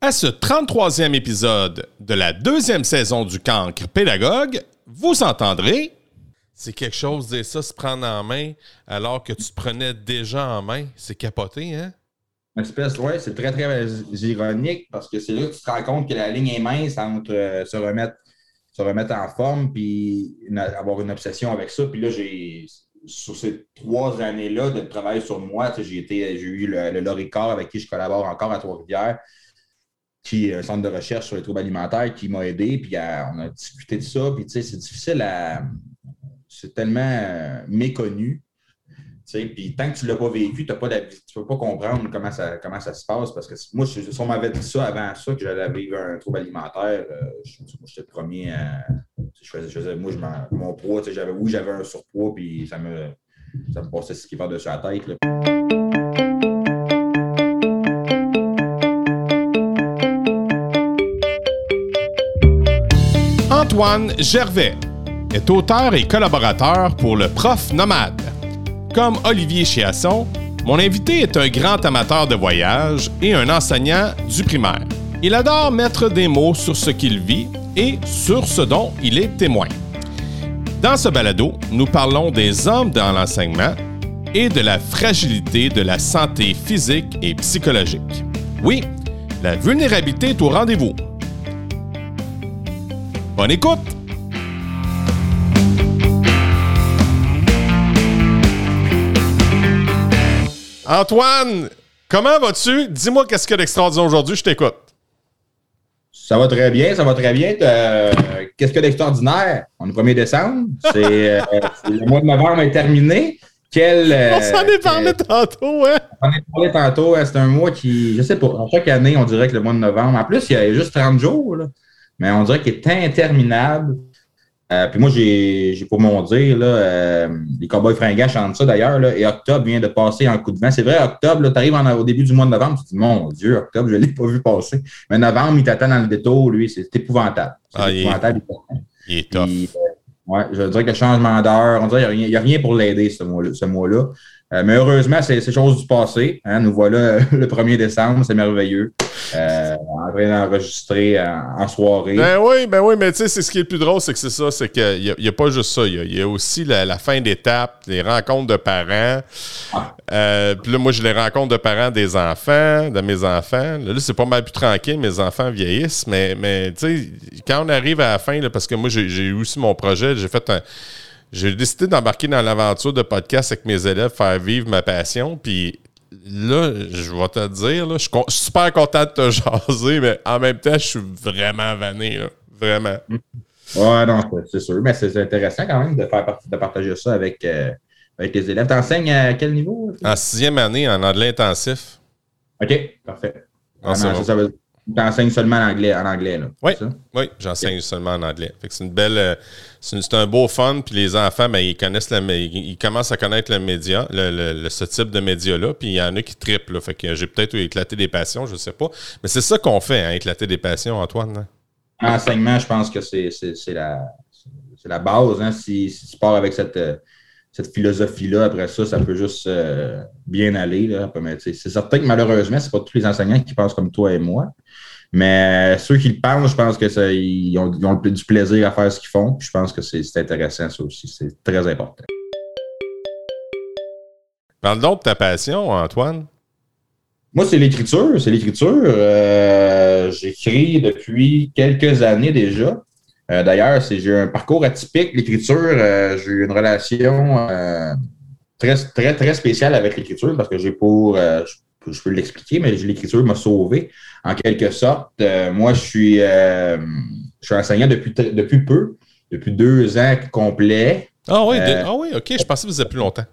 À ce 33e épisode de la deuxième saison du Cancre Pédagogue, vous entendrez. C'est quelque chose de ça, se prendre en main alors que tu te prenais déjà en main. C'est capoté, hein? Espèce, ouais, c'est très, très ironique parce que c'est là que tu te rends compte que la ligne est mince entre euh, se, remettre, se remettre en forme puis avoir une obsession avec ça. Puis là, j'ai sur ces trois années-là de travail sur moi, j'ai eu le, le Loricard avec qui je collabore encore à Trois-Rivières qui un centre de recherche sur les troubles alimentaires, qui m'a aidé, puis on a discuté de ça. Puis, tu sais, c'est difficile à. C'est tellement euh, méconnu. Puis tant que tu ne l'as pas vécu, tu ne peux pas comprendre comment ça, comment ça se passe. Parce que moi, si on m'avait dit ça avant ça, que j'allais vivre un trouble alimentaire, euh, j'étais le premier à. Je faisais, moi, je mon poids, tu sais, j'avais, oui, j'avais un surpoids, puis ça me, ça me passait ce qui va dessus la tête. Antoine Gervais est auteur et collaborateur pour le Prof Nomade. Comme Olivier Chiasson, mon invité est un grand amateur de voyage et un enseignant du primaire. Il adore mettre des mots sur ce qu'il vit et sur ce dont il est témoin. Dans ce balado, nous parlons des hommes dans l'enseignement et de la fragilité de la santé physique et psychologique. Oui, la vulnérabilité est au rendez-vous. Bonne écoute! Antoine, comment vas-tu? Dis-moi qu'est-ce qu'il y a d'extraordinaire aujourd'hui, je t'écoute. Ça va très bien, ça va très bien. Euh, qu'est-ce qu'il y a d'extraordinaire? On est 1er décembre. C'est, euh, le mois de novembre est terminé. Quel, euh, on s'en est parlé tantôt, hein? On s'en est parlé tantôt. C'est un mois qui, je sais pas, chaque année, on dirait que le mois de novembre, en plus, il y a juste 30 jours. Là mais on dirait qu'il est interminable. Euh, puis moi, j'ai pour mon dire, là, euh, les Cowboys fringants chantent ça d'ailleurs, et octobre vient de passer en coup de vent. C'est vrai, octobre, tu arrives au début du mois de novembre, tu te dis, mon Dieu, octobre, je ne l'ai pas vu passer. Mais novembre, il t'attend dans le détour, lui, c'est épouvantable. C'est ah, épouvantable. Il est, tough. Euh, ouais, je dirais que le changement d'heure, on dirait qu'il n'y a, rien pour l'aider ce mois-là. Ce mois. Euh, mais heureusement, c'est chose du passé. Hein. Nous voilà le 1er décembre, c'est merveilleux. Euh, en train d'enregistrer en, soirée. Ben oui, ben oui, mais tu sais, c'est ce qui est le plus drôle, c'est que c'est ça, c'est qu'il n'y a, pas juste ça. Il y a, aussi la, fin d'étape, les rencontres de parents. Ah. Euh, puis là, moi, j'ai les rencontres de parents des enfants, de mes enfants. Là, c'est pas mal plus tranquille, mes enfants vieillissent, mais, mais tu sais, quand on arrive à la fin, là, parce que moi, j'ai eu aussi mon projet, j'ai fait un j'ai décidé d'embarquer dans l'aventure de podcast avec mes élèves, faire vivre ma passion. Puis là, je vais te dire, là, je suis super content de te jaser, mais en même temps, je suis vraiment vanné. Vraiment. Ouais, non, c'est sûr. Mais c'est intéressant quand même de faire de partager ça avec, euh, avec tes élèves. T'enseignes à quel niveau? En sixième année, en anglais intensif. OK, parfait. Ah, ça, veut, tu enseignes seulement en anglais, en anglais là, oui, oui j'enseigne seulement en anglais. c'est une belle, euh, c'est un beau fun. Puis les enfants, ben, ils connaissent le, ils commencent à connaître le média, le, ce type de média-là. Puis il y en a qui triplent. Fait que j'ai peut-être éclaté des passions, je ne sais pas. Mais c'est ça qu'on fait, hein, éclater des passions, Antoine. L'enseignement, je pense que c'est la, la base. Hein. Si, si, tu pars avec cette, euh, cette philosophie-là, après ça, ça peut juste euh, bien aller. C'est certain que malheureusement, ce n'est pas tous les enseignants qui pensent comme toi et moi. Mais ceux qui le pensent, je pense qu'ils ont, ont, du plaisir à faire ce qu'ils font. je pense que c'est intéressant, ça aussi. C'est très important. Parle donc de ta passion, Antoine. Moi, c'est l'écriture. C'est l'écriture. Euh, j'écris depuis quelques années déjà. Euh, d'ailleurs, j'ai un parcours atypique. L'écriture, euh, j'ai eu une relation très, très, très spéciale avec l'écriture parce que j'ai pour, je peux l'expliquer, mais l'écriture m'a sauvé en quelque sorte. Euh, moi, je suis, euh, je suis enseignant depuis, depuis peu, depuis deux ans complets. Ah oui, euh, ah oui, ok. Je pensais que vous êtes plus longtemps.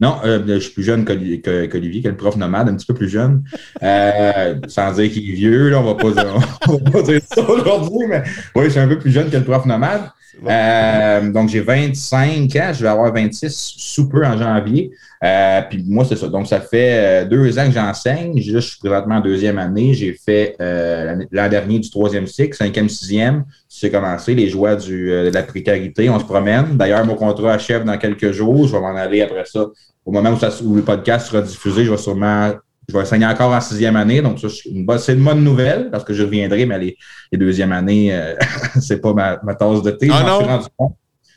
Non, je suis plus jeune qu'Olivier, qui est le prof nomade, un petit peu plus jeune. sans dire qu'il est vieux, là, on ne va pas dire ça aujourd'hui, mais oui, je suis un peu plus jeune que le prof nomade. Euh, donc, j'ai 25 ans, je vais avoir 26 sous peu en janvier. Euh, puis moi, c'est ça. Donc, ça fait euh, deux ans que j'enseigne. Je suis présentement en deuxième année. J'ai fait l'an dernier du troisième cycle, cinquième, sixième. C'est commencé, les joies du, de la précarité. On se promène. D'ailleurs, mon contrat achève dans quelques jours. Je vais m'en aller après ça. Au moment où, le podcast sera diffusé, je vais sûrement je vais enseigner encore en sixième année. Donc, c'est une bonne nouvelle parce que je reviendrai, mais les, les deuxièmes années, euh, c'est pas ma, tasse de thé. Ah non?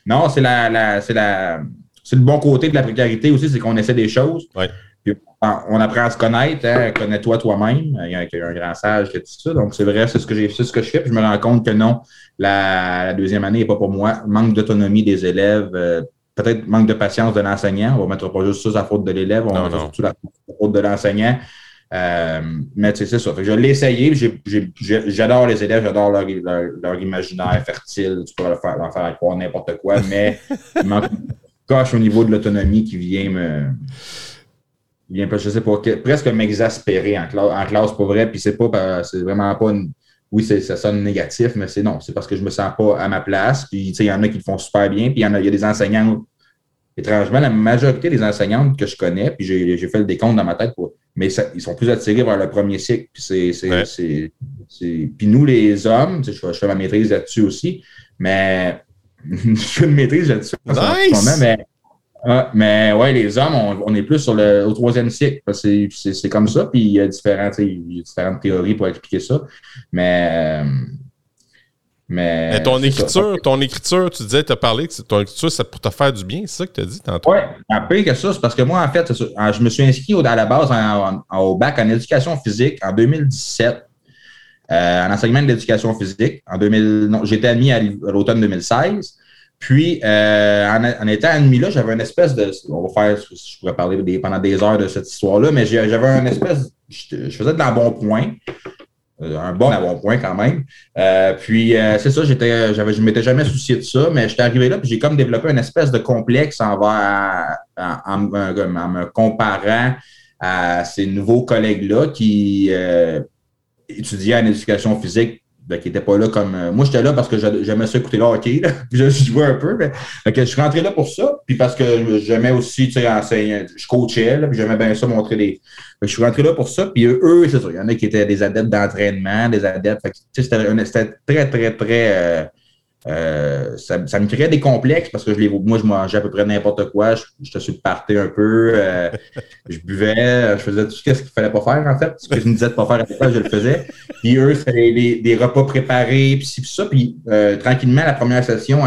non, c'est la, la c'est la, c'est le bon côté de la précarité aussi, c'est qu'on essaie des choses. on apprend à se connaître, hein, connais-toi toi-même. Il y a un, grand sage qui a dit ça. Donc, c'est vrai, c'est ce que j'ai c'est ce que je fais. Puis je me rends compte que non, la, deuxième année n'est pas pour moi. Manque d'autonomie des élèves, euh, peut-être manque de patience de l'enseignant. On va mettre pas juste ça la faute de l'élève, on va mettre surtout la faute de l'enseignant. Euh, mais c'est ça. je l'ai essayé. J'adore les élèves, j'adore leur, imaginaire fertile. Tu peux leur faire, leur faire croire n'importe quoi, mais il manque coche au niveau de l'autonomie qui vient me. Vient, je sais pas, presque m'exaspérer en classe, en classe, pour vrai. Puis c'est pas, c'est vraiment pas une, oui, ça sonne négatif, mais c'est non, c'est parce que je me sens pas à ma place. Puis, il y en a qui le font super bien. Puis, il y, en a, il y a des enseignants, étrangement, la majorité des enseignantes que je connais, puis j'ai fait le décompte dans ma tête, pour, mais ils sont plus attirés vers le premier cycle. Puis, c'est, puis nous, les hommes, je, je fais ma maîtrise là-dessus aussi, mais je fais une maîtrise là-dessus. Nice. mais ah, mais ouais, les hommes, on, est plus sur le au troisième cycle. C'est comme ça. Puis il y a différentes, différentes théories pour expliquer ça. Mais. Euh, mais, ton écriture, ton écriture, tu disais, tu as parlé que ton écriture, c'est pour te faire du bien, c'est ça que tu as dit tantôt? Oui, un peu que ça, c'est parce que moi, en fait, je me suis inscrit à la base au bac en éducation physique en 2017, euh, en enseignement de l'éducation physique. En 2000, j'étais admis à l'automne 2016. Puis, euh, en, étant admis là, j'avais une espèce de. On va faire, je pourrais parler pendant des heures de cette histoire-là, mais j'avais une espèce. Je, faisais de l'embonpoint. Euh, un bon point quand même. Euh, puis, c'est ça, j'étais, j'avais, je ne m'étais jamais soucié de ça, mais j'étais arrivé là, puis j'ai comme développé une espèce de complexe envers, en, me comparant à ces nouveaux collègues-là qui étudiaient en éducation physique ben, qui n'était pas là comme. Euh, moi, j'étais là parce que j'aimais ça écouter le hockey. Là. je jouais un peu. Mais, je suis rentré là pour ça. Puis parce que j'aimais aussi enseigner. Je coachais, là, puis j'aimais bien ça montrer des. je suis rentré là pour ça. Puis eux, c'est ça. Il y en a qui étaient des adeptes d'entraînement, des adeptes. C'était très, très, très. Euh, euh, ça, me créait des complexes parce que je les, moi, je mangeais à peu près n'importe quoi. Je, je te parté un peu. Euh, je buvais, je faisais tout ce qu'il fallait pas faire, en fait. Ce que je me disais de pas faire à l'époque, je le faisais. Puis eux, c'était des repas préparés, puis ça. Puis euh, tranquillement, la première session,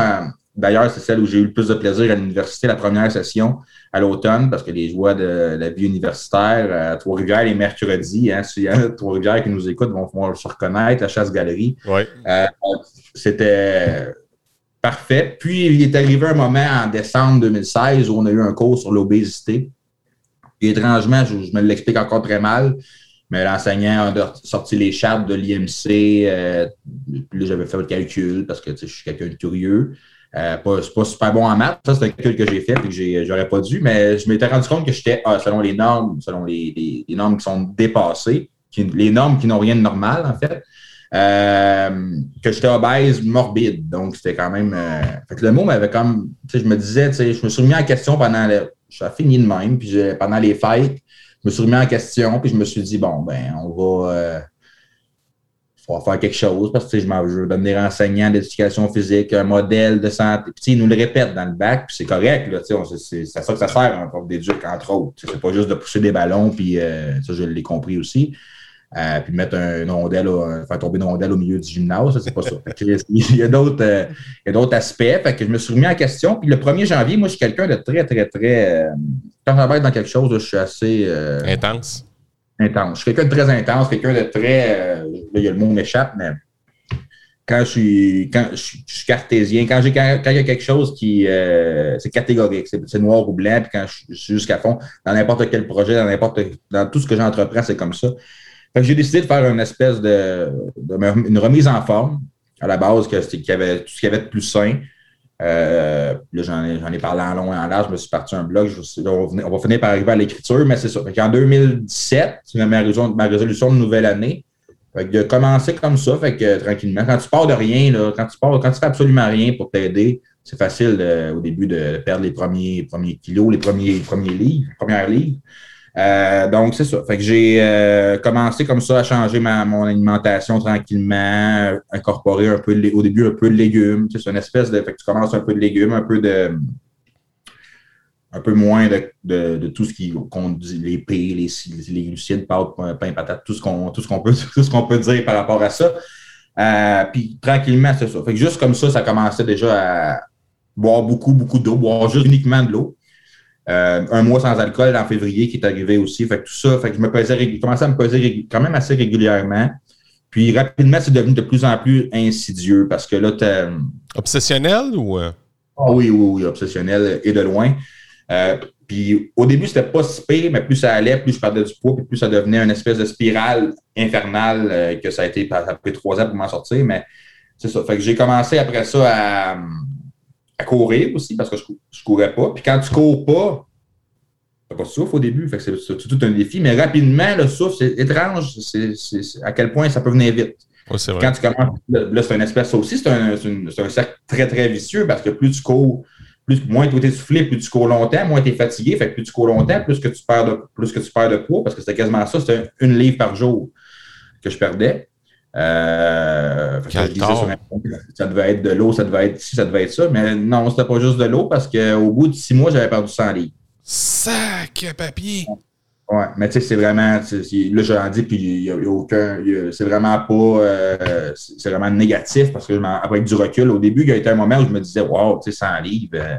d'ailleurs, c'est celle où j'ai eu le plus de plaisir à l'université, la première session à l'automne, parce que les joies de la vie universitaire à Trois-Rivières, les mercredis, hein, s'il y a Trois-Rivières qui nous écoutent, vont, vont se reconnaître, la chasse-galerie. Ouais c'était parfait. Puis, il est arrivé un moment en décembre 2016 où on a eu un cours sur l'obésité. Et étrangement, je, me l'explique encore très mal, mais l'enseignant a sorti les chartes de l'IMC. Euh, puis j'avais fait le calcul parce que je suis quelqu'un de curieux. Euh, pas, pas super bon en maths. Ça, c'est un calcul que j'ai fait et que j'aurais pas dû, mais je m'étais rendu compte que j'étais, ah, selon les normes, selon les, normes qui sont dépassées, les normes qui n'ont rien de normal, en fait, euh, que j'étais obèse morbide. Donc, c'était quand même. Euh, fait que le mot m'avait comme. Je me disais, je me suis remis en question pendant. Le, suis fini de même. Puis pendant les fêtes, je me suis remis en question. Puis je me suis dit, bon, ben, on va. Euh, faut faire quelque chose parce que je, je veux devenir enseignant d'éducation physique, un modèle de santé. Puis, ils nous le répètent dans le bac, puis c'est correct. C'est ça que ça sert, un prof d'éduc, entre autres. C'est pas juste de pousser des ballons, puis ça, je l'ai compris aussi. Euh, puis mettre un, rondelle, faire tomber une rondelle au milieu du gymnase, c'est pas ça. il y a d'autres euh, aspects. Fait que je me suis remis en question. Puis le 1er janvier, moi, je suis quelqu'un de très, très, très. Euh, quand je vais dans quelque chose, je suis assez. intense. Intense. Je suis quelqu'un de très intense, quelqu'un de très. là, il y a le mot m'échappe, mais quand je suis, quand je, suis cartésien, quand, j'ai, quand, il y a quelque chose qui c'est catégorique, c'est, noir ou blanc, puis quand je, suis jusqu'à fond, dans n'importe quel projet, dans n'importe dans tout ce que j'entreprends, c'est comme ça j'ai décidé de faire une espèce de, une remise en forme à la base, qu'il y avait tout ce qu'il y avait de plus sain. Euh, là, j'en ai, parlé en long et en large, je me suis parti un blog. on, va finir par arriver à l'écriture, mais c'est ça. en 2017, c'est ma résolution, de nouvelle année. de commencer comme ça, fait que tranquillement. Quand tu pars de rien, là, quand tu pars, quand tu fais absolument rien pour t'aider, c'est facile au début de perdre les premiers, premiers kilos, les premiers, premiers livres, premières livres. Euh, donc, c'est ça. Fait que j'ai euh, commencé comme ça à changer ma, mon alimentation tranquillement, incorporer un peu au début un peu de légumes. C'est une espèce de. Fait que tu commences un peu de légumes, un peu de. un peu moins de, tout ce qui compte les P, les, les glucides, pâtes, pain, patate, tout ce qu'on peut peut dire par rapport à ça. Euh, puis tranquillement, c'est ça. Fait que juste comme ça, ça commençait déjà à boire beaucoup, beaucoup d'eau, boire juste uniquement de l'eau. Euh, un mois sans alcool en février qui est arrivé aussi. Fait que tout ça, fait que je me pesais, commençais à me peser quand même assez régulièrement. Puis rapidement, c'est devenu de plus en plus insidieux parce que là, tu Obsessionnel ou. Euh? Ah oui, oui, oui, obsessionnel et de loin. Euh, puis au début, c'était pas si pire, mais plus ça allait, plus je perdais du poids, puis plus ça devenait une espèce de spirale infernale euh, que ça a été, ça a pris trois ans pour m'en sortir. Mais c'est ça. Fait que j'ai commencé après ça à, courir aussi parce que je, je courais pas. Puis quand tu cours pas, t'as pas de souffle au début. Fait que c'est tout un défi. Mais rapidement, le souffle, c'est étrange c'est, à quel point ça peut venir vite. Quand tu commences, là, c'est une espèce, ça aussi, c'est un, un, cercle très, très vicieux parce que plus tu cours, plus, moins tu es essoufflé, plus tu cours longtemps, moins tu es fatigué. Fait que plus tu cours longtemps, plus que tu perds de, plus que tu perds de poids parce que c'était quasiment ça. C'était une livre par jour que je perdais. Euh, ça, devait être de l'eau, ça devait être ci, ça devait être ça. Mais non, c'était pas juste de l'eau parce qu'au bout de six mois, j'avais perdu 100 livres. Sac papier! Ouais, mais tu sais, c'est vraiment, là, j'en dis, puis il n'y a, aucun, c'est vraiment pas, euh, c'est vraiment négatif parce que avec du recul, au début, il y a été un moment où je me disais, wow, tu sais, 100 livres, euh,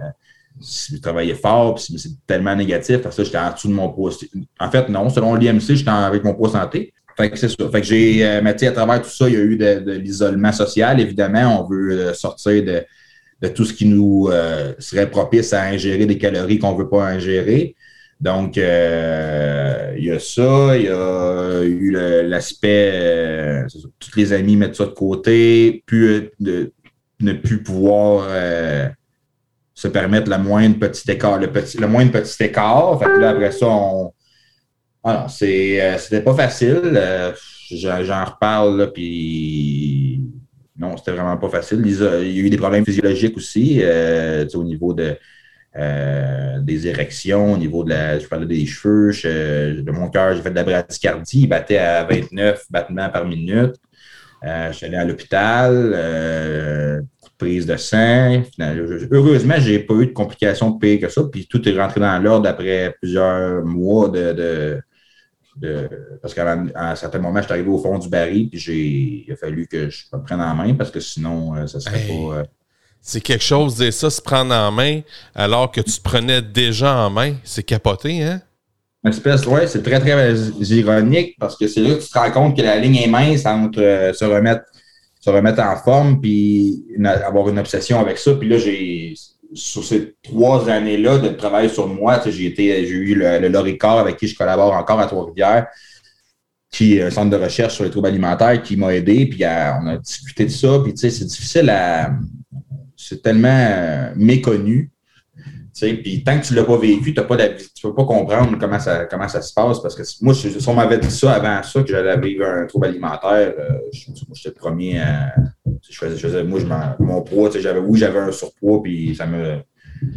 je travaillais fort, puis c'est tellement négatif parce que j'étais en dessous de mon poids. En fait, non, selon l'IMC, j'étais avec mon poids santé. Fait que c'est ça. Fait que j'ai, euh, mais tu sais, à travers tout ça, il y a eu de, l'isolement social. Évidemment, on veut sortir de, de, tout ce qui nous serait propice à ingérer des calories qu'on ne veut pas ingérer. Donc, euh, il y a ça, il y a eu l'aspect, euh, tous les amis mettent ça de côté, puis de, ne plus pouvoir euh, se permettre le moindre petit écart, le, petit, le moindre petit écart. Fait que là, après ça, on. Alors, c'était pas facile. J'en reparle, là, puis non, c'était vraiment pas facile. Il y a eu des problèmes physiologiques aussi au niveau de euh, des érections, au niveau de la. Je parlais des cheveux, de mon cœur, j'ai fait de la bradycardie, il battait à 29 battements par minute. Euh, je suis allé à l'hôpital, euh, prise de sang. Heureusement, je n'ai pas eu de complications pires que ça, puis tout est rentré dans l'ordre après plusieurs mois de. parce qu'à un certain moment, je suis arrivé au fond du baril, puis il a fallu que je me prenne en main parce que sinon, ça ne serait pas c'est quelque chose, de ça, se prendre en main alors que tu te prenais déjà en main. C'est capoté, hein? espèce, oui, c'est très, très ironique parce que c'est là que tu te rends compte que la ligne est mince entre euh, se, remettre, se remettre en forme puis avoir une obsession avec ça. Puis là, j'ai, sur ces trois années-là de travail sur moi, j'ai eu le, le Loricard avec qui je collabore encore à Trois-Rivières qui est un centre de recherche sur les troubles alimentaires qui m'a aidé, puis on a discuté de ça, puis c'est difficile à, c'est tellement euh, méconnu. Puis tant que tu ne l'as pas vécu, tu ne peux pas comprendre comment ça, comment ça se passe. Parce que moi, si on m'avait dit ça avant ça, que j'allais vivre un trouble alimentaire, euh, j'étais le premier à. Je faisais, moi, je mon poids, j'avais, oui, j'avais un surpoids, puis ça me,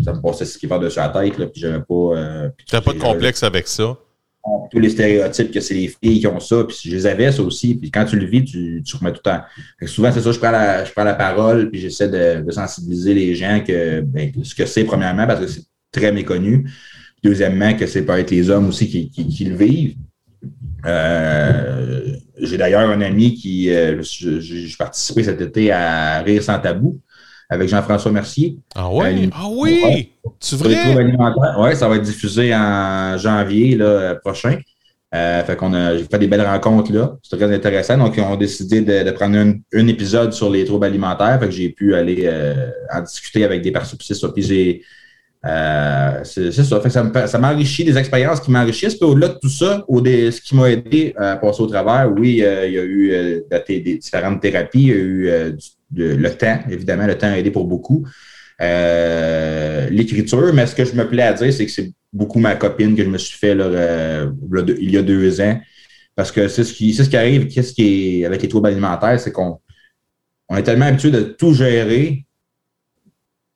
ça me passait ce qui va dessus la tête, puis j'avais pas. Euh, pas de complexe avec ça? Tous les stéréotypes que c'est les filles qui ont ça, puis je les avais, ça aussi, puis quand tu le vis, tu, tu remets tout le temps. souvent, c'est ça, je prends la, je prends la parole, puis j'essaie de, sensibiliser les gens que ben, ce que c'est, premièrement, parce que c'est très méconnu. Deuxièmement, que c'est peut être les hommes aussi qui, qui, le vivent. Euh, j'ai d'ailleurs un ami qui, euh, j'ai participé cet été à Rire sans tabou avec Jean-François Mercier. Ah, ouais? ah oui! Tu vrai? Oui, ça va être diffusé en janvier là, prochain. Euh, fait qu'on a j'ai fait des belles rencontres là. C'est très intéressant. Donc, ils ont décidé de, prendre un, épisode sur les troubles alimentaires. Fait que j'ai pu aller euh, en discuter avec des personnes. Puis j'ai. Euh, c'est ça. Fait que ça m'enrichit des expériences qui m'enrichissent. Puis au-delà de tout ça, au ce qui m'a aidé à passer au travers, oui, il y a eu des, différentes thérapies, il y a eu du le temps, évidemment, le temps a aidé pour beaucoup. Euh, l'écriture, mais ce que je me plais à dire, c'est que c'est beaucoup ma copine que je me suis fait euh, il y a deux ans. Parce que c'est ce qui, ce qui arrive, qu'est-ce qui avec les troubles alimentaires, c'est qu'on on est tellement habitué de tout gérer,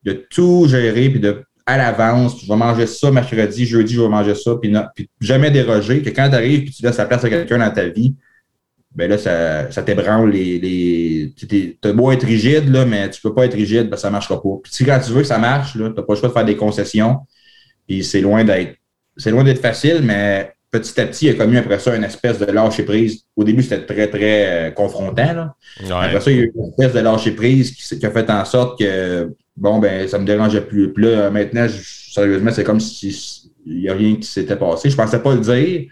de tout gérer, puis de à l'avance, je vais manger ça mercredi, jeudi, je vais manger ça, puis, puis jamais déroger, que quand tu arrives et tu laisses la place à quelqu'un dans ta vie, ben là, ça, ça t'ébranle les. les tu as beau être rigide, là, mais tu peux pas être rigide, ben ça marchera pas. Puis quand tu veux que ça marche, tu n'as pas le choix de faire des concessions. Puis c'est loin d'être c'est loin d'être facile, mais petit à petit, il y a commis après ça une espèce de lâcher prise. Au début, c'était très, très euh, confrontant. Là. Après ça, il y a eu une espèce de lâcher prise qui, a fait en sorte que, bon, ben, ça me dérangeait plus. Puis là, maintenant, sérieusement, c'est comme si il n'y a rien qui s'était passé. Je ne pensais pas le dire.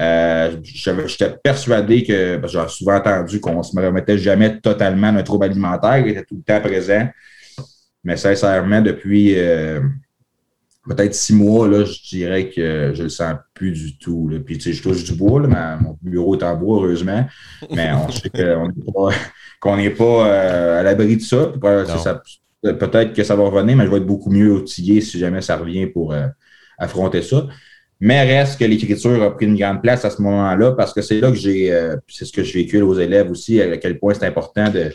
Euh, J'étais persuadé que, parce que j'ai souvent entendu qu'on ne se remettait jamais totalement d'un trouble alimentaire, il était tout le temps présent. Mais sincèrement, depuis. Euh, peut-être six mois, là, je dirais que je le sens plus du tout. Là. Puis, tu sais, je touche du bois, là, mon bureau est en bois, heureusement. Mais on sait qu'on n'est pas, euh, à l'abri de ça. peut-être que ça va revenir, mais je vais être beaucoup mieux outillé si jamais ça revient pour affronter ça. Mais reste que l'écriture a pris une grande place à ce moment-là parce que c'est là que j'ai, euh, c'est ce que je véhicule aux élèves aussi, à quel point c'est important de,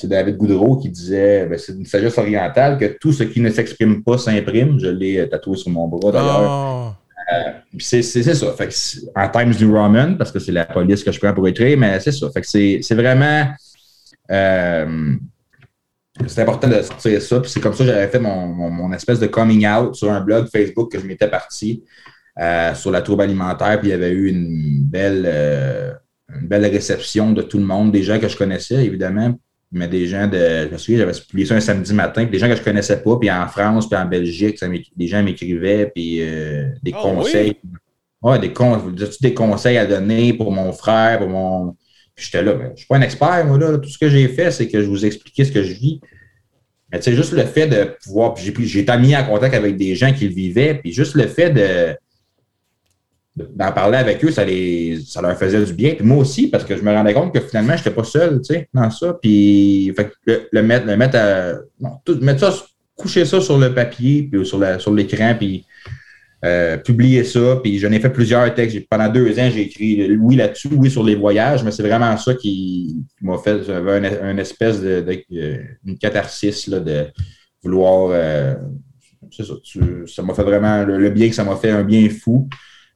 c'est David Goudreau qui disait, ben, c'est une sagesse orientale, que tout ce qui ne s'exprime pas s'imprime. Je l'ai euh, tatoué sur mon bras d'ailleurs. Ah. Euh, c'est ça. Fait en Times New Roman, parce que c'est la police que je prends pour écrire, mais c'est ça. Fait que c'est vraiment. Euh, c'est important de sortir ça. Puis c'est comme ça que j'avais fait mon, espèce de coming out sur un blog Facebook que je m'étais parti sur la troupe alimentaire. Puis il y avait eu une belle, une belle réception de tout le monde, des gens que je connaissais, évidemment mais des gens de. Je me souviens, j'avais publié ça un samedi matin, puis des gens que je ne connaissais pas, puis en France, puis en Belgique, des gens m'écrivaient, puis euh, des ah conseils. Oui? Ouais, des, des conseils à donner pour mon frère, pour mon. Puis j'étais là, mais je ne suis pas un expert, moi, là. Tout ce que j'ai fait, c'est que je vous expliquais ce que je vis. Mais tu sais, juste le fait de pouvoir. J'ai été mis en contact avec des gens qui le vivaient, puis juste le fait de d'en parler avec eux, ça, les, ça leur faisait du bien. Moi aussi, parce que je me rendais compte que finalement, je n'étais pas seul, tu sais, dans ça. Puis, le, le, mettre, le mettre à. Non, tout, mettre ça, coucher ça sur le papier, puis sur, sur l'écran, puis euh, publier ça. Puis j'en ai fait plusieurs textes. Pendant deux ans, j'ai écrit oui là-dessus, oui sur les voyages, mais c'est vraiment ça qui, m'a fait. Une, espèce de, euh, une catharsis là, de vouloir. Euh, ça. ça m'a fait vraiment le bien que ça m'a fait un bien fou.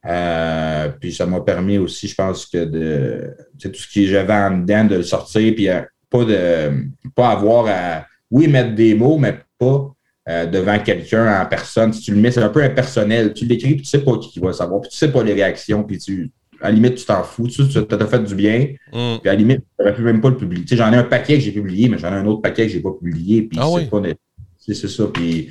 Euh, puis ça m'a permis aussi, je pense, que de tout ce que j'avais en dedans, de le sortir, puis euh, pas de pas avoir à oui, mettre des mots, mais pas euh, devant quelqu'un en personne. Si tu le mets, c'est un peu impersonnel. Tu l'écris, puis tu sais pas qui va savoir, puis tu sais pas les réactions, puis tu. À la limite, tu t'en fous, tu t'as fait du bien. Mm. Puis à la limite, tu n'aurais même pas le publier. Tu sais, j'en ai un paquet que j'ai publié, mais j'en ai un autre paquet que j'ai pas publié. Puis ah c'est pas. C'est ça. Puis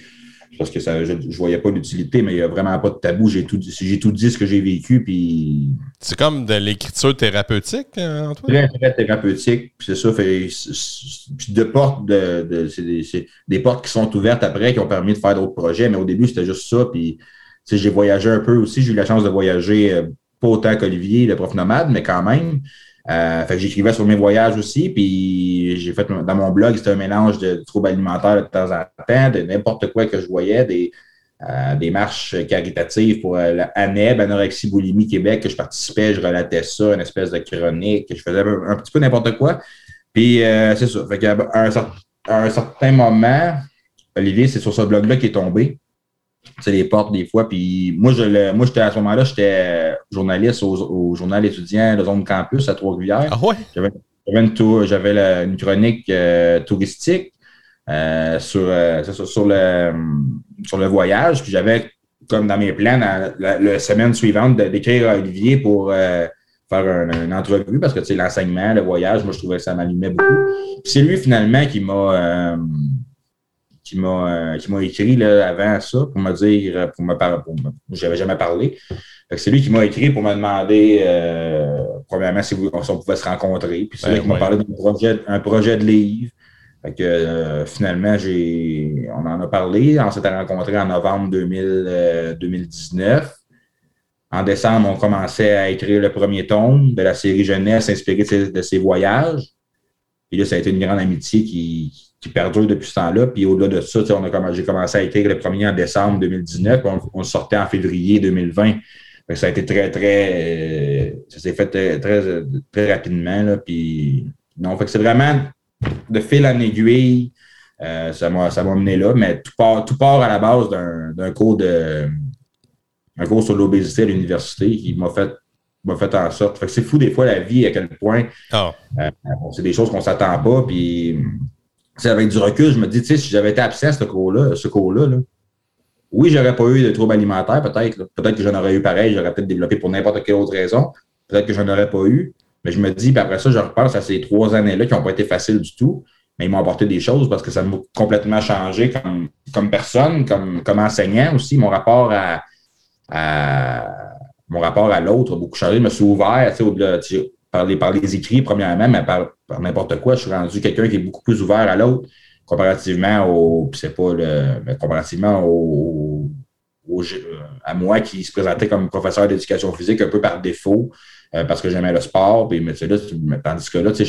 parce que ça, je ne voyais pas l'utilité, mais il n'y a vraiment pas de tabou. J'ai tout, j'ai tout dit ce que j'ai vécu. Puis... C'est comme de l'écriture thérapeutique, euh, Antoine? Très, très thérapeutique. c'est ça. Fait, de portes, de, c'est, des, des, portes qui sont ouvertes après, qui ont permis de faire d'autres projets. Mais au début, c'était juste ça. Puis j'ai voyagé un peu aussi. J'ai eu la chance de voyager, euh, pas autant qu'Olivier, le prof nomade, mais quand même. Euh, fait que j'écrivais sur mes voyages aussi, puis j'ai fait dans mon blog, c'était un mélange de, troubles alimentaires de temps en temps, de n'importe quoi que je voyais, des, euh, des marches caritatives pour euh, la Anorexie Boulimie Québec, que je participais, je relatais ça, une espèce de chronique, je faisais un, petit peu n'importe quoi. Puis c'est ça. Fait qu'à un, un certain moment, Olivier, c'est sur ce blog-là qui est tombé les portes des fois. Puis moi, je moi, j'étais à ce moment-là, j'étais journaliste au, journal étudiant de Zone Campus à Trois-Rivières. Ah ouais? J'avais, une, j'avais une chronique euh, touristique euh, sur, euh, sur, le, sur le voyage. Puis j'avais, comme dans mes plans, la, semaine suivante, d'écrire à Olivier pour faire une entrevue parce que tu sais, l'enseignement, le voyage, moi, je trouvais que ça m'allumait beaucoup. Puis c'est lui, finalement, qui m'a qui m'a qui m'a écrit là, avant ça pour me dire, pour me parler, pour j'avais jamais parlé. C'est lui qui m'a écrit pour me demander, euh, premièrement, si, on pouvait se rencontrer. Puis c'est lui qui m'a parlé d'un projet, un projet de livre. Fait que, euh, finalement, j'ai, on en a parlé. On s'était rencontrés en novembre 2000, 2019. Euh, en décembre, on commençait à écrire le premier tome de la série jeunesse inspirée de ses, voyages. Puis là, ça a été une grande amitié qui, qui perdure depuis ce temps-là. Puis au-delà de ça, on a, j'ai commencé à écrire le premier en décembre 2019, on, on sortait en février 2020. ça a été très, très. Euh, ça s'est fait très, très, rapidement. Là, puis, non, fait que c'est vraiment de fil en aiguille. Euh, ça m'a mené là, mais tout part, tout part à la base d'un cours de un cours sur l'obésité à l'université qui m'a fait m'a fait en sorte. Fait que c'est fou des fois la vie à quel point oh. c'est des choses qu'on s'attend pas. Puis avec du recul, je me dis, tu sais, si j'avais été absent à ce cours-là, ce cours-là, oui, j'aurais pas eu de troubles alimentaires, peut-être. Peut-être que j'en aurais eu pareil, j'aurais peut-être développé pour n'importe quelle autre raison. Peut-être que j'en aurais pas eu. Mais je me dis, puis après ça, je repense à ces trois années-là qui n'ont pas été faciles du tout, mais ils m'ont apporté des choses parce que ça m'a complètement changé comme, comme personne, comme, comme enseignant aussi. Mon rapport à, mon rapport à l'autre a beaucoup changé. Je me suis ouvert, par les, par les écrits, premièrement, mais par, n'importe quoi. Je suis rendu quelqu'un qui est beaucoup plus ouvert à l'autre comparativement au. c'est pas le. comparativement au, à moi qui se présentait comme professeur d'éducation physique un peu par défaut euh, parce que j'aimais le sport. Puis, mais, là, tandis que là, sais,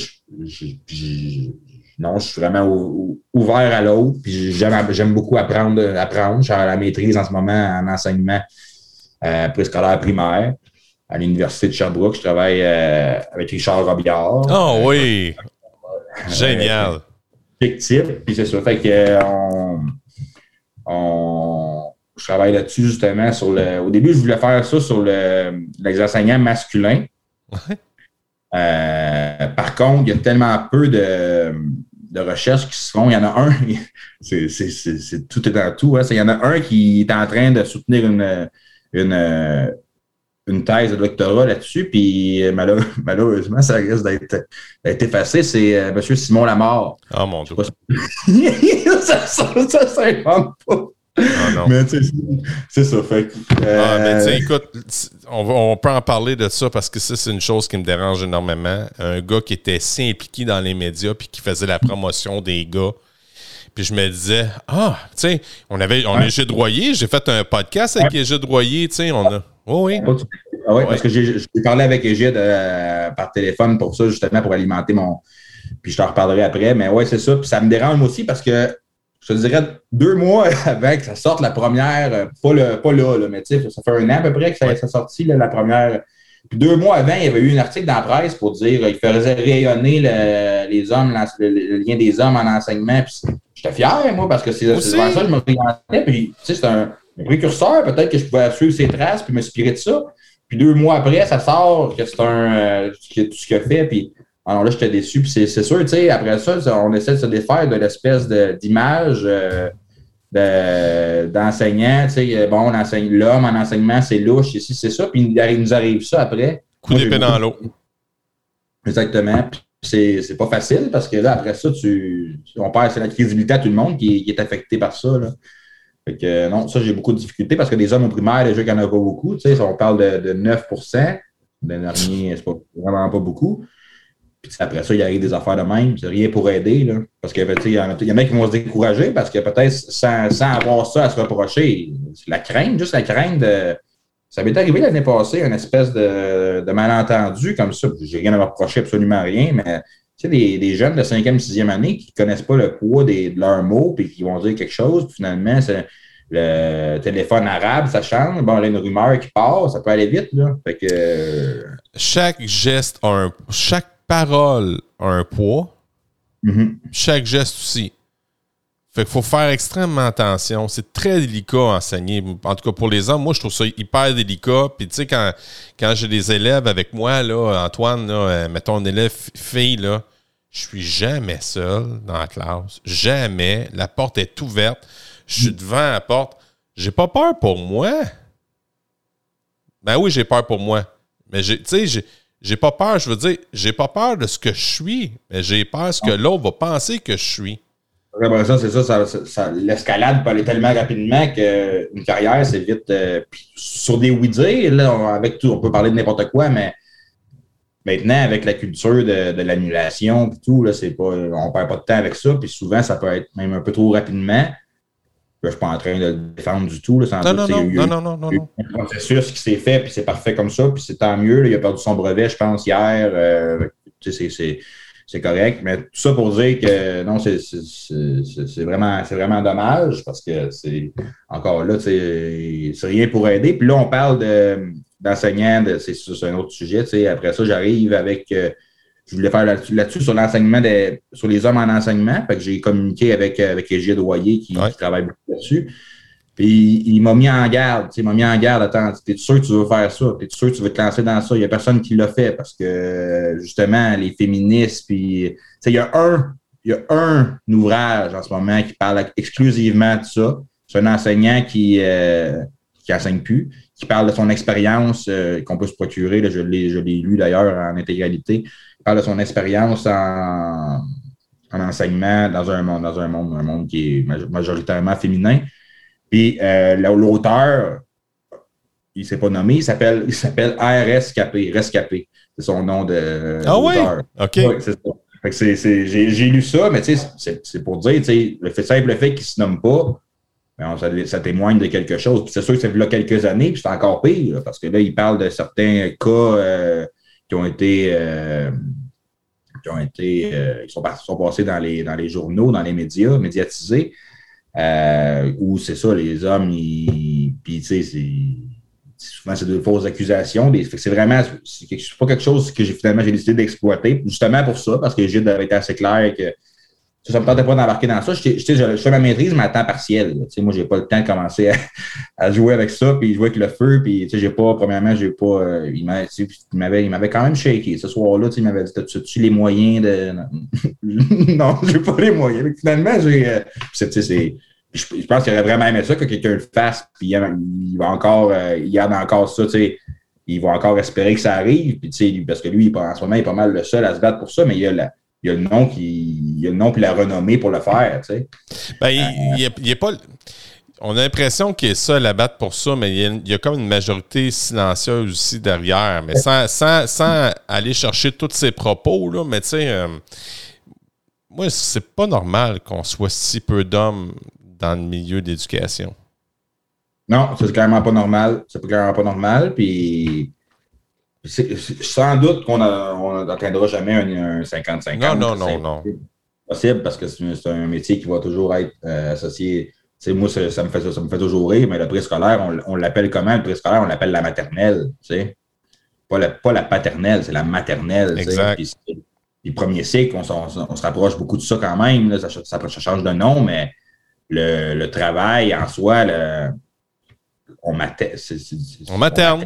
non, je suis vraiment ouvert à l'autre. Puis j'aime beaucoup apprendre, apprendre. Je suis la maîtrise en ce moment en enseignement euh, préscolaire primaire à l'Université de Sherbrooke. Je travaille euh, avec Richard Robillard. Oh oui! Génial! Fictif. Puis c'est ça. Fait que on, je travaille là-dessus justement sur le. Au début, je voulais faire ça sur le, enseignants masculins. Euh, par contre, il y a tellement peu de, de, recherches qui se font. Il y en a un, c'est tout est dans tout. Hein. Il y en a un qui est en train de soutenir une, une, une thèse de doctorat là-dessus, puis malheureusement, ça risque d'être effacé. C'est euh, M. Simon Lamar. Ah, mon Dieu. ça, ça, ça, ça, pas. Ah, mais c'est ça. Fait ah, mais tu euh, écoute, on, peut en parler de ça parce que ça, c'est une chose qui me dérange énormément. Un gars qui était si impliqué dans les médias puis qui faisait la promotion des gars. Puis je me disais, ah, tu sais, on avait, on est Royer, j'ai fait un podcast avec Égide Royer, tu sais, on a. Oh, oui. Ah oui, parce que j'ai parlé avec Égide euh, par téléphone pour ça, justement, pour alimenter mon. Puis je t'en reparlerai après. Mais ouais, c'est ça. Puis ça me dérange aussi parce que je te dirais deux mois avant que ça sorte la première, euh, pas, le, pas là, mais tu sais, ça fait un an à peu près que ça, ça sorti, la première. Puis deux mois avant, il y avait eu un article dans la presse pour dire qu'il faisait rayonner les hommes, le, lien des hommes en enseignement. Puis j'étais fier, moi, parce que c'est ça que je me présentais. Puis, tu sais, c'est un, précurseur. Peut-être que je pouvais suivre ses traces puis m'inspirer de ça. Puis deux mois après, ça sort que c'est un. Euh, tout ce qu'il a fait. Puis alors là, j'étais déçu. Puis c'est sûr, tu sais, après ça, on essaie de se défaire de l'espèce d'image euh, d'enseignant. tu sais, bon, on enseigne l'homme en enseignement, c'est louche, ici, c'est ça. Puis il nous arrive ça après. Coup d'épée dans l'eau. Exactement. C'est pas facile parce que là, après ça, tu, on perd la crédibilité à tout le monde qui, est affecté par ça. Là. Fait que non, ça, j'ai beaucoup de difficultés parce que des hommes au primaire, déjà qu'il n'y en a pas beaucoup. Tu sais, on parle de, de 9 Le dernier, c'est vraiment pas beaucoup. Puis après ça, il arrive des affaires de même. C'est rien pour aider. Là. Parce que il y, en a, qui vont se décourager parce que peut-être sans, avoir ça à se reprocher, la crainte, juste la crainte de. Ça m'est arrivé l'année passée, une espèce de, malentendu comme ça. J'ai rien à me reprocher, absolument rien, mais tu sais, des, jeunes de 5e, 6e année qui ne connaissent pas le poids de leurs mots puis qui vont dire quelque chose, puis finalement, c'est le téléphone arabe, ça change. Bon, a une rumeur qui part, ça peut aller vite. Là. Fait que, chaque geste a un. Chaque parole a un poids, mm-hmm. chaque geste aussi. Fait qu'il faut faire extrêmement attention. C'est très délicat à enseigner. En tout cas, pour les hommes, moi, je trouve ça hyper délicat. Puis, tu sais, quand, quand j'ai des élèves avec moi, là, Antoine, là, euh, mettons un élève fille, là, je suis jamais seul dans la classe. Jamais. La porte est ouverte. Je suis devant la porte. J'ai pas peur pour moi. Ben oui, j'ai peur pour moi. Mais, tu sais, j'ai pas peur, je veux dire, j'ai pas peur de ce que je suis, mais j'ai peur de ce que ah. l'autre va penser que je suis. ça, c'est ça, ça, l'escalade peut aller tellement rapidement qu'une carrière, c'est vite. Euh, sur des oui-dire, là, avec tout, on peut parler de n'importe quoi, mais maintenant, avec la culture de, l'annulation et tout, là, c'est pas, on perd pas de temps avec ça, puis souvent, ça peut être même un peu trop rapidement je ne suis pas en train de le défendre du tout. non, non, non, non, non, non, un processus qui s'est fait, puis c'est parfait comme ça, puis c'est tant mieux. il a perdu son brevet, je pense, hier. Euh, c'est correct. Mais tout ça pour dire que non, c'est vraiment, vraiment dommage parce que c'est encore là, c'est rien pour aider. Puis là, on parle d'enseignants, c'est un autre sujet. Après ça, j'arrive avec. Euh, je voulais faire là-dessus, sur l'enseignement des, sur les hommes en enseignement. Fait que j'ai communiqué avec, euh, avec Égide Royer qui, travaille beaucoup là-dessus. Puis il m'a mis en garde. Il m'a mis en garde. Attends, t'es sûr que tu veux faire ça? T'es sûr que tu veux te lancer dans ça? Il n'y a personne qui l'a fait parce que justement, les féministes, puis il y a un, il y a un ouvrage en ce moment qui parle exclusivement de ça. c'est un enseignant qui euh, qui enseigne plus, qui parle de son expérience euh, qu'on peut se procurer. Là, je l'ai lu d'ailleurs en intégralité. Parle de son expérience en, en, enseignement dans un monde, dans un monde, un monde qui est majoritairement féminin. Puis euh, l'auteur, il ne s'est pas nommé, il s'appelle, il s'appelle RSKP, Rescapé. C'est son nom de. Ah oui? OK. j'ai lu ça, mais c'est pour dire, le fait, simple le fait qu'il ne se nomme pas, ben, ça, témoigne de quelque chose. c'est sûr que c'est là quelques années, puis c'est encore pire, parce que là, il parle de certains cas euh, qui ont été. Euh, qui ont été. Euh, qui sont, passés dans les, dans les journaux, dans les médias, médiatisés, où c'est ça, les hommes, ils. Puis, tu sais, souvent c'est de fausses accusations. C'est vraiment, c'est pas quelque chose que j'ai finalement j'ai décidé d'exploiter, justement pour ça, parce que Gilles avait été assez clair que ça ne me tentait pas d'embarquer dans ça. Je, je, fais ma maîtrise, mais à temps partiel. Moi, je n'ai pas le temps de commencer à, jouer avec ça, puis jouer avec le feu. Puis, j'ai pas, premièrement, j'ai pas. Euh, il m'avait quand même shaké. Ce soir-là, il m'avait dit As-tu les moyens de. non, j'ai pas les moyens. finalement, j'ai. Euh, je, pense qu'il aurait vraiment aimé ça que quelqu'un le fasse, puis il, va encore, euh, il garde encore ça, tu sais, il va encore espérer que ça arrive, puis parce que lui, en ce moment, il est pas mal le seul à se battre pour ça, mais il a, il y a le nom qui, il y a le nom puis la renommée pour le faire, tu sais. Ben, il, il, est pas. On a l'impression qu'il est seul à battre pour ça, mais il y, a, comme une majorité silencieuse aussi derrière. Mais sans, sans, sans aller chercher tous ses propos, là, mais tu sais, euh, moi, c'est pas normal qu'on soit si peu d'hommes dans le milieu d'éducation. Non, c'est clairement pas normal. C'est clairement pas normal. Puis, sans doute qu'on n'atteindra jamais un 50-50. Non, non, non, non. possible parce que c'est un métier qui va toujours être euh, associé. moi, ça, me fait, ça me fait toujours rire, mais le préscolaire, on, on l'appelle comment? Le préscolaire, on l'appelle la maternelle. Pas la, pas la paternelle, c'est la maternelle. Exact. les premiers cycles, on, se rapproche beaucoup de ça quand même. ça, ça, change de nom, mais le, travail en soi, on, materne. on materne. On materne.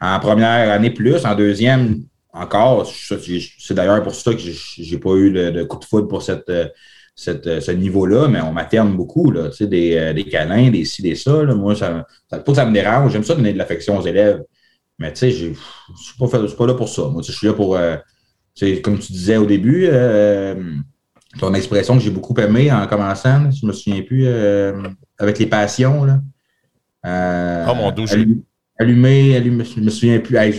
En première année plus, en deuxième encore. C'est d'ailleurs pour ça que je n'ai pas eu de, coup de foudre pour cette, ce niveau-là, mais on materne beaucoup, là, des, des câlins, des ci, des ça. Moi, ça, pas ça me dérange. J'aime ça donner de l'affection aux élèves. Mais tu sais, je ne suis pas, là pour ça. Moi, je suis là pour, euh, comme tu disais au début, euh, ton expression que j'ai beaucoup aimée en commençant, je ne me souviens plus, euh, avec les passions. Là. Euh, oh mon dieu. Allumer, allumer, je ne me souviens plus. Hey,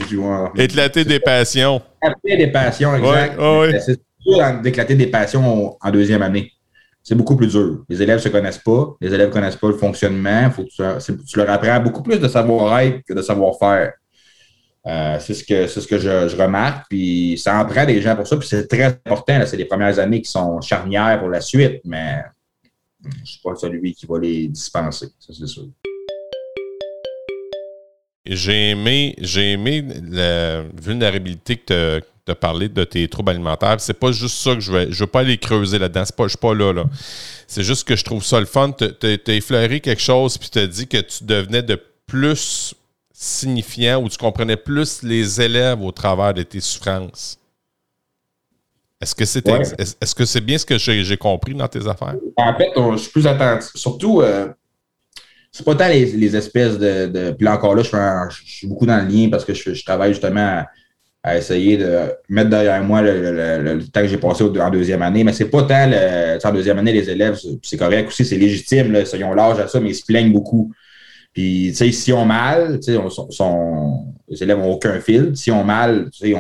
Éclater des passions. Éclater des passions, exact. C'est dur d'éclater des passions en deuxième année. C'est beaucoup plus dur. Les élèves ne se connaissent pas. Les élèves ne connaissent pas le fonctionnement. Faut que tu, leur apprends beaucoup plus de savoir-être que de savoir-faire. Euh, c'est ce que, ce que je, remarque. Puis ça en prend des gens pour ça. Puis c'est très important. C'est les premières années qui sont charnières pour la suite, mais je ne suis pas celui qui va les dispenser. Ça, c'est sûr. J'ai aimé, j'ai aimé la vulnérabilité que tu as parlé de tes troubles alimentaires. C'est pas juste ça que je veux. Je veux pas aller creuser là-dedans. Pas, je suis pas là. là. C'est juste que je trouve ça le fun. Tu as effleuré quelque chose puis tu as dit que tu devenais de plus signifiant où tu comprenais plus les élèves au travers de tes souffrances. Est-ce que c'est que c'est bien ce que j'ai compris dans tes affaires? En fait, je suis plus attentif. Surtout, euh, c'est pas tant les, espèces de, Puis là encore là, je, suis beaucoup dans le lien parce que je, travaille justement à, essayer de mettre derrière moi le, temps que j'ai passé en deuxième année. Mais c'est pas tant le, en deuxième année, les élèves, c'est correct aussi, c'est légitime, là, ils ont l'âge à ça, mais ils se plaignent beaucoup. Puis, tu sais, s'ils ont mal, tu sais, les élèves n'ont aucun fil. S'ils ont mal, tu sais,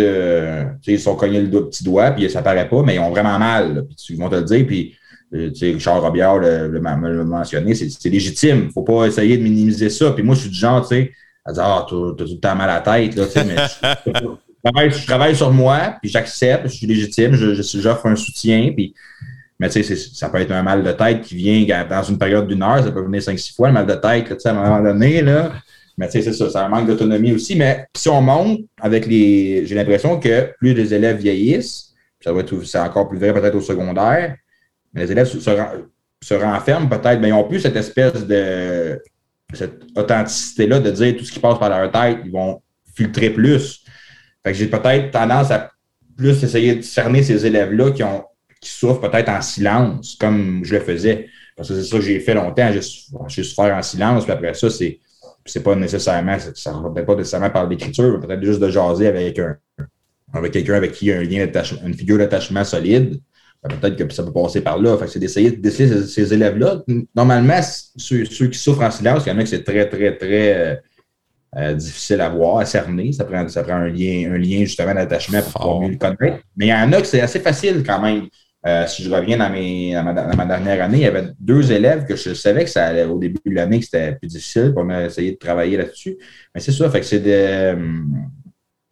euh, ils sont cognés le petit doigt, puis ça paraît pas, mais ils ont vraiment mal. puis, ils vont te le dire. Puis, euh, Richard Robillard le, mentionné, c'est légitime. Faut pas essayer de minimiser ça. Puis moi, je suis du genre, tu sais, à dire, ah, t'as tout le temps mal à la tête, là, tu sais, mais je, travaille, sur moi, puis j'accepte, je suis légitime, j'offre un soutien, puis mais tu sais, ça peut être un mal de tête qui vient dans une période d'une heure, ça peut venir cinq, six fois, le mal de tête, là, à un moment donné. Là. Mais tu sais, c'est ça, c'est un manque d'autonomie aussi. Mais si on monte avec les. J'ai l'impression que plus les élèves vieillissent, ça va être c'est encore plus vrai peut-être au secondaire, les élèves se, renferment peut-être, mais ils n'ont plus cette espèce de cette authenticité-là de dire tout ce qui passe par leur tête, ils vont filtrer plus. Fait que j'ai peut-être tendance à plus essayer de cerner ces élèves-là qui ont souffrent peut-être en silence, comme je le faisais. Parce que c'est ça que j'ai fait longtemps, j'ai souffert en silence, puis après ça, c'est c'est pas nécessairement, ça ne peut pas nécessairement par l'écriture, peut-être juste de jaser avec avec quelqu'un avec qui il y a un lien une figure d'attachement solide. Ben, peut-être que ça peut passer par là. c'est d'essayer de déceler ces, élèves-là. Normalement, ceux, qui souffrent en silence, il y en a que c'est très, très, très euh, euh, difficile à voir, à cerner. Ça prend, ça prend un, lien, un lien justement d'attachement pour pouvoir mieux le connaître. Mais il y en a que c'est assez facile quand même. Euh, si je reviens dans, mes, dans, ma, dernière année, il y avait deux élèves que je savais que ça allait au début de l'année que c'était plus difficile. On a essayé de travailler là-dessus. Mais c'est ça, fait que c'est de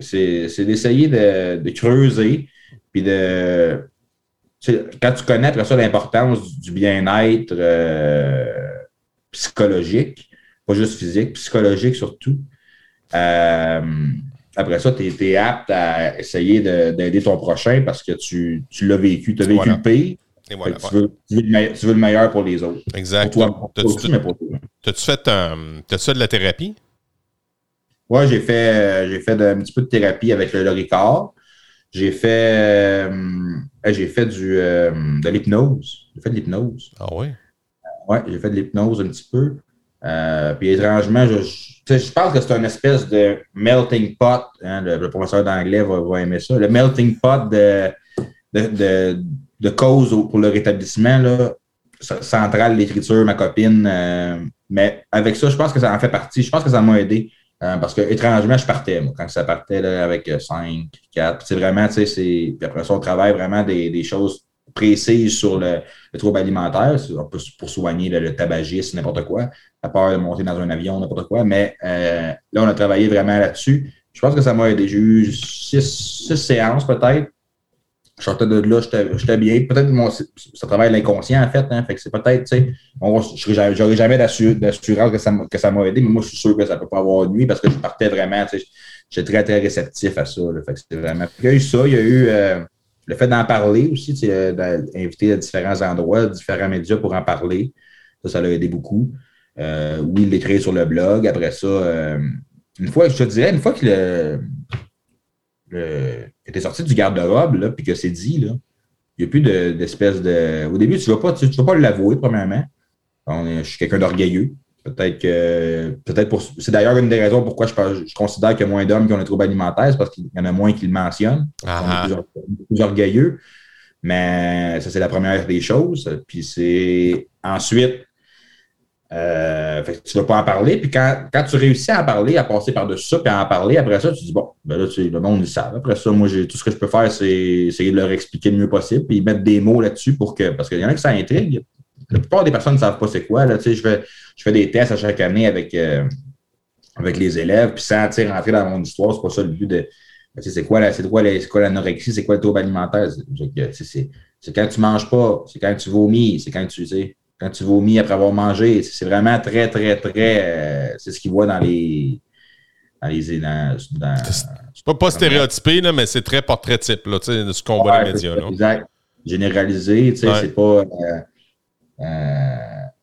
c'est d'essayer de, creuser, puis de. Quand tu connais après ça l'importance du bien-être euh, psychologique, pas juste physique, psychologique surtout, euh, après ça, tu es, apte à essayer d'aider ton prochain parce que tu, l'as vécu, tu as vécu le pire. tu, veux, le meilleur pour les autres. Exact. T'as-tu fait, fait de la thérapie? Oui, j'ai fait, euh, j'ai fait un petit peu de thérapie avec le, Ricard. J'ai fait, euh, j'ai fait du, euh, de l'hypnose. J'ai fait de l'hypnose. Ah oui? oui, j'ai fait de l'hypnose un petit peu. puis étrangement, je, je, pense que c'est une espèce de melting pot. Hein, le, professeur d'anglais va, aimer ça. Le melting pot de, de, de, cause pour le rétablissement. Là, centrale, l'écriture, ma copine. mais avec ça, je pense que ça en fait partie. Je pense que ça m'a aidé. Euh, parce que étrangement, je partais, moi, quand ça partait là, avec 5, 4. C'est vraiment, tu sais, c'est. Après ça, on travaille vraiment des, des choses précises sur le, le trouble alimentaire, pour soigner le, tabagisme, n'importe quoi, à part de monter dans un avion, n'importe quoi. Mais euh, là, on a travaillé vraiment là-dessus. Je pense que ça m'a aidé. J'ai eu six séances peut-être je sortais de là, j'étais bien. Peut-être que ça travaille l'inconscient, en fait. Hein, fait que c'est peut-être, tu sais, j'aurais jamais d'assurance que ça, m'a aidé, mais moi, je suis sûr que ça ne peut pas avoir nuit parce que je partais vraiment, tu sais, j'étais très, très réceptif à ça. fait que c'était vraiment. Il y a eu ça, il y a eu euh, le fait d'en parler aussi, tu sais, d'inviter à différents endroits, différents médias pour en parler. Ça, ça l'a aidé beaucoup. Euh, oui, l'écrire sur le blog. Après ça, euh, une fois, je te dirais, une fois que le que tu es sorti du garde-robe, puis que c'est dit, là, il n'y a plus d'espèce de, Au début, tu ne vas pas, tu, vas pas l'avouer, premièrement. je suis quelqu'un d'orgueilleux. Peut-être que. Peut-être pour. C'est d'ailleurs une des raisons pourquoi je, je considère qu'il y a moins d'hommes qui ont des troubles alimentaires, c'est parce qu'il y en a moins qui le mentionnent. Ah plus, plus, orgueilleux. Mais ça, c'est la première des choses. Puis c'est ensuite euh, tu ne vas pas en parler. Puis quand, tu réussis à en parler, à passer par-dessus ça, puis à en parler, après ça, tu dis bon, ben là, tu, le monde, le savent. Après ça, moi, tout ce que je peux faire, c'est essayer de leur expliquer le mieux possible, puis mettre des mots là-dessus pour que. Parce qu'il y en a qui ça intrigue. La plupart des personnes ne savent pas c'est quoi. Là, je, fais, je fais des tests à chaque année avec, euh, avec les élèves, puis sans rentrer dans mon histoire, c'est pas ça le but de. C'est quoi, quoi, quoi l'anorexie, c'est quoi le trouble alimentaire? C'est quand tu manges pas, c'est quand tu vomis, c'est quand tu sais quand tu vomis après avoir mangé. C'est vraiment très, très, très. Euh, c'est ce qu'ils voient dans les. Dans les dans, c'est pas, pas stéréotypé, là, mais c'est très portrait type là, de ce qu'on voit dans les médias. Là. Exact. Généralisé, tu sais, c'est pas. Euh, euh,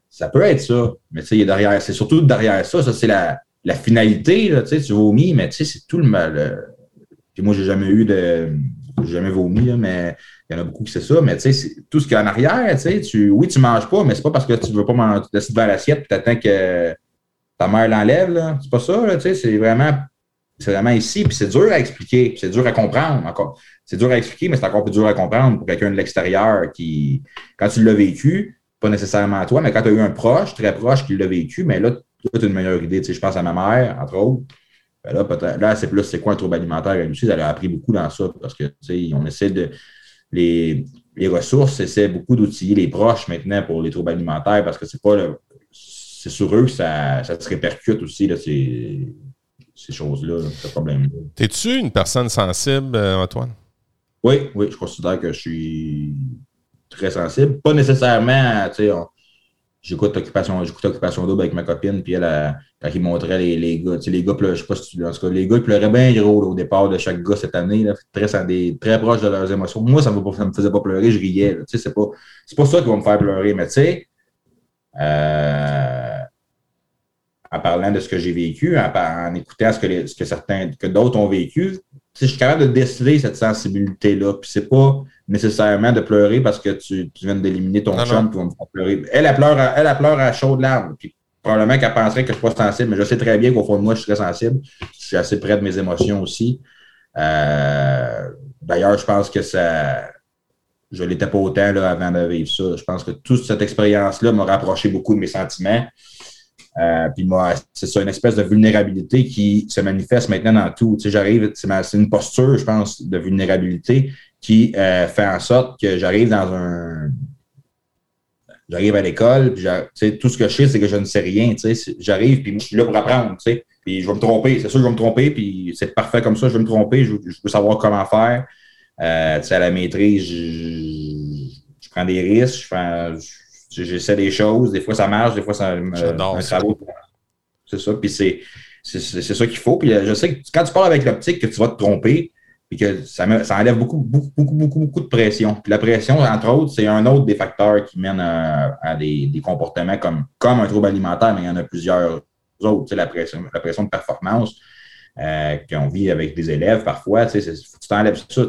ça peut être ça, mais tu sais, derrière, c'est surtout derrière ça, ça c'est la, la finalité, là, tu sais, tu vomis, mais tu sais, c'est tout le mal. Puis moi, j'ai jamais eu de. Jamais vomi, mais il y en a beaucoup qui c'est ça, mais tu sais, tout ce qu'il y a en arrière, tu oui, tu manges pas, mais c'est pas parce que tu veux pas manger, tu décides devant l'assiette et tu attends que ta mère l'enlève. C'est pas ça, tu sais, c'est vraiment, c'est vraiment ici, puis c'est dur à expliquer, c'est dur à comprendre encore. C'est dur à expliquer, mais c'est encore plus dur à comprendre pour quelqu'un de l'extérieur qui, quand tu l'as vécu, pas nécessairement toi, mais quand tu as eu un proche, très proche qui l'a vécu, mais là, tu as une meilleure idée. Tu sais, je pense à ma mère, entre autres. Ben là, là c'est plus c'est quoi un trouble alimentaire? Elle aussi, elle a appris beaucoup dans ça parce que, tu sais, on essaie de les, ressources essaient beaucoup d'outiller les proches maintenant pour les troubles alimentaires parce que c'est pas c'est sur eux que ça, se répercute aussi, là, ces, choses-là, ce problème-là. Es-tu une personne sensible, euh, Antoine? Oui, oui, je considère que je suis très sensible. Pas nécessairement, tu sais, j'écoute Occupation, j'écoute Occupation Double avec ma copine, puis elle, quand il montrait les, les gars, tu sais, les gars pleuraient, je sais pas si tu en cas, les gars pleuraient bien gros au départ de chaque gars cette année, là, très, proches de leurs émotions. Moi, ça ne me, faisait pas pleurer, je riais. Tu sais, c'est pas, pas ça qui va me faire pleurer, mais tu sais, euh, en parlant de ce que j'ai vécu, en, écoutant ce que, ce que certains, que d'autres ont vécu, je suis capable de déceler cette sensibilité-là. Puis c'est pas nécessairement de pleurer parce que tu, viens d'éliminer ton chum pour me faire pleurer. Elle, elle pleure, à, elle, elle pleure à chaudes larmes. Puis probablement qu'elle penserait que je ne suis pas sensible, mais je sais très bien qu'au fond de moi, je suis très sensible. Je suis assez près de mes émotions aussi. Euh, d'ailleurs, je pense que ça. Je ne l'étais pas autant là, avant de vivre ça. Je pense que toute cette expérience-là m'a rapproché beaucoup de mes sentiments. Euh, puis moi, c'est ça, une espèce de vulnérabilité qui se manifeste maintenant dans tout. Tu sais, j'arrive, c'est une posture, je pense, de vulnérabilité qui euh, fait en sorte que j'arrive dans un. J'arrive à l'école, puis tout ce que je sais, c'est que je ne sais rien. J'arrive, puis je suis là pour apprendre. Puis je vais me tromper. C'est sûr que je vais me tromper, puis c'est parfait comme ça. Je vais me tromper, je, veux savoir comment faire. Euh, à la maîtrise, je, prends des risques, je fais. J'essaie des choses. Des fois, ça marche. Des fois, ça me C'est ça. Puis c'est, ça qu'il faut. Puis euh, je sais que quand tu parles avec l'optique que tu vas te tromper, puis que ça, ça enlève beaucoup, beaucoup, beaucoup, beaucoup, beaucoup de pression. Puis la pression, entre autres, c'est un autre des facteurs qui mène à, des, comportements comme, comme un trouble alimentaire, mais il y en a plusieurs autres. Tu sais, la, pression, la pression de performance euh, qu'on vit avec des élèves parfois, tu sais, tu t'enlèves ça.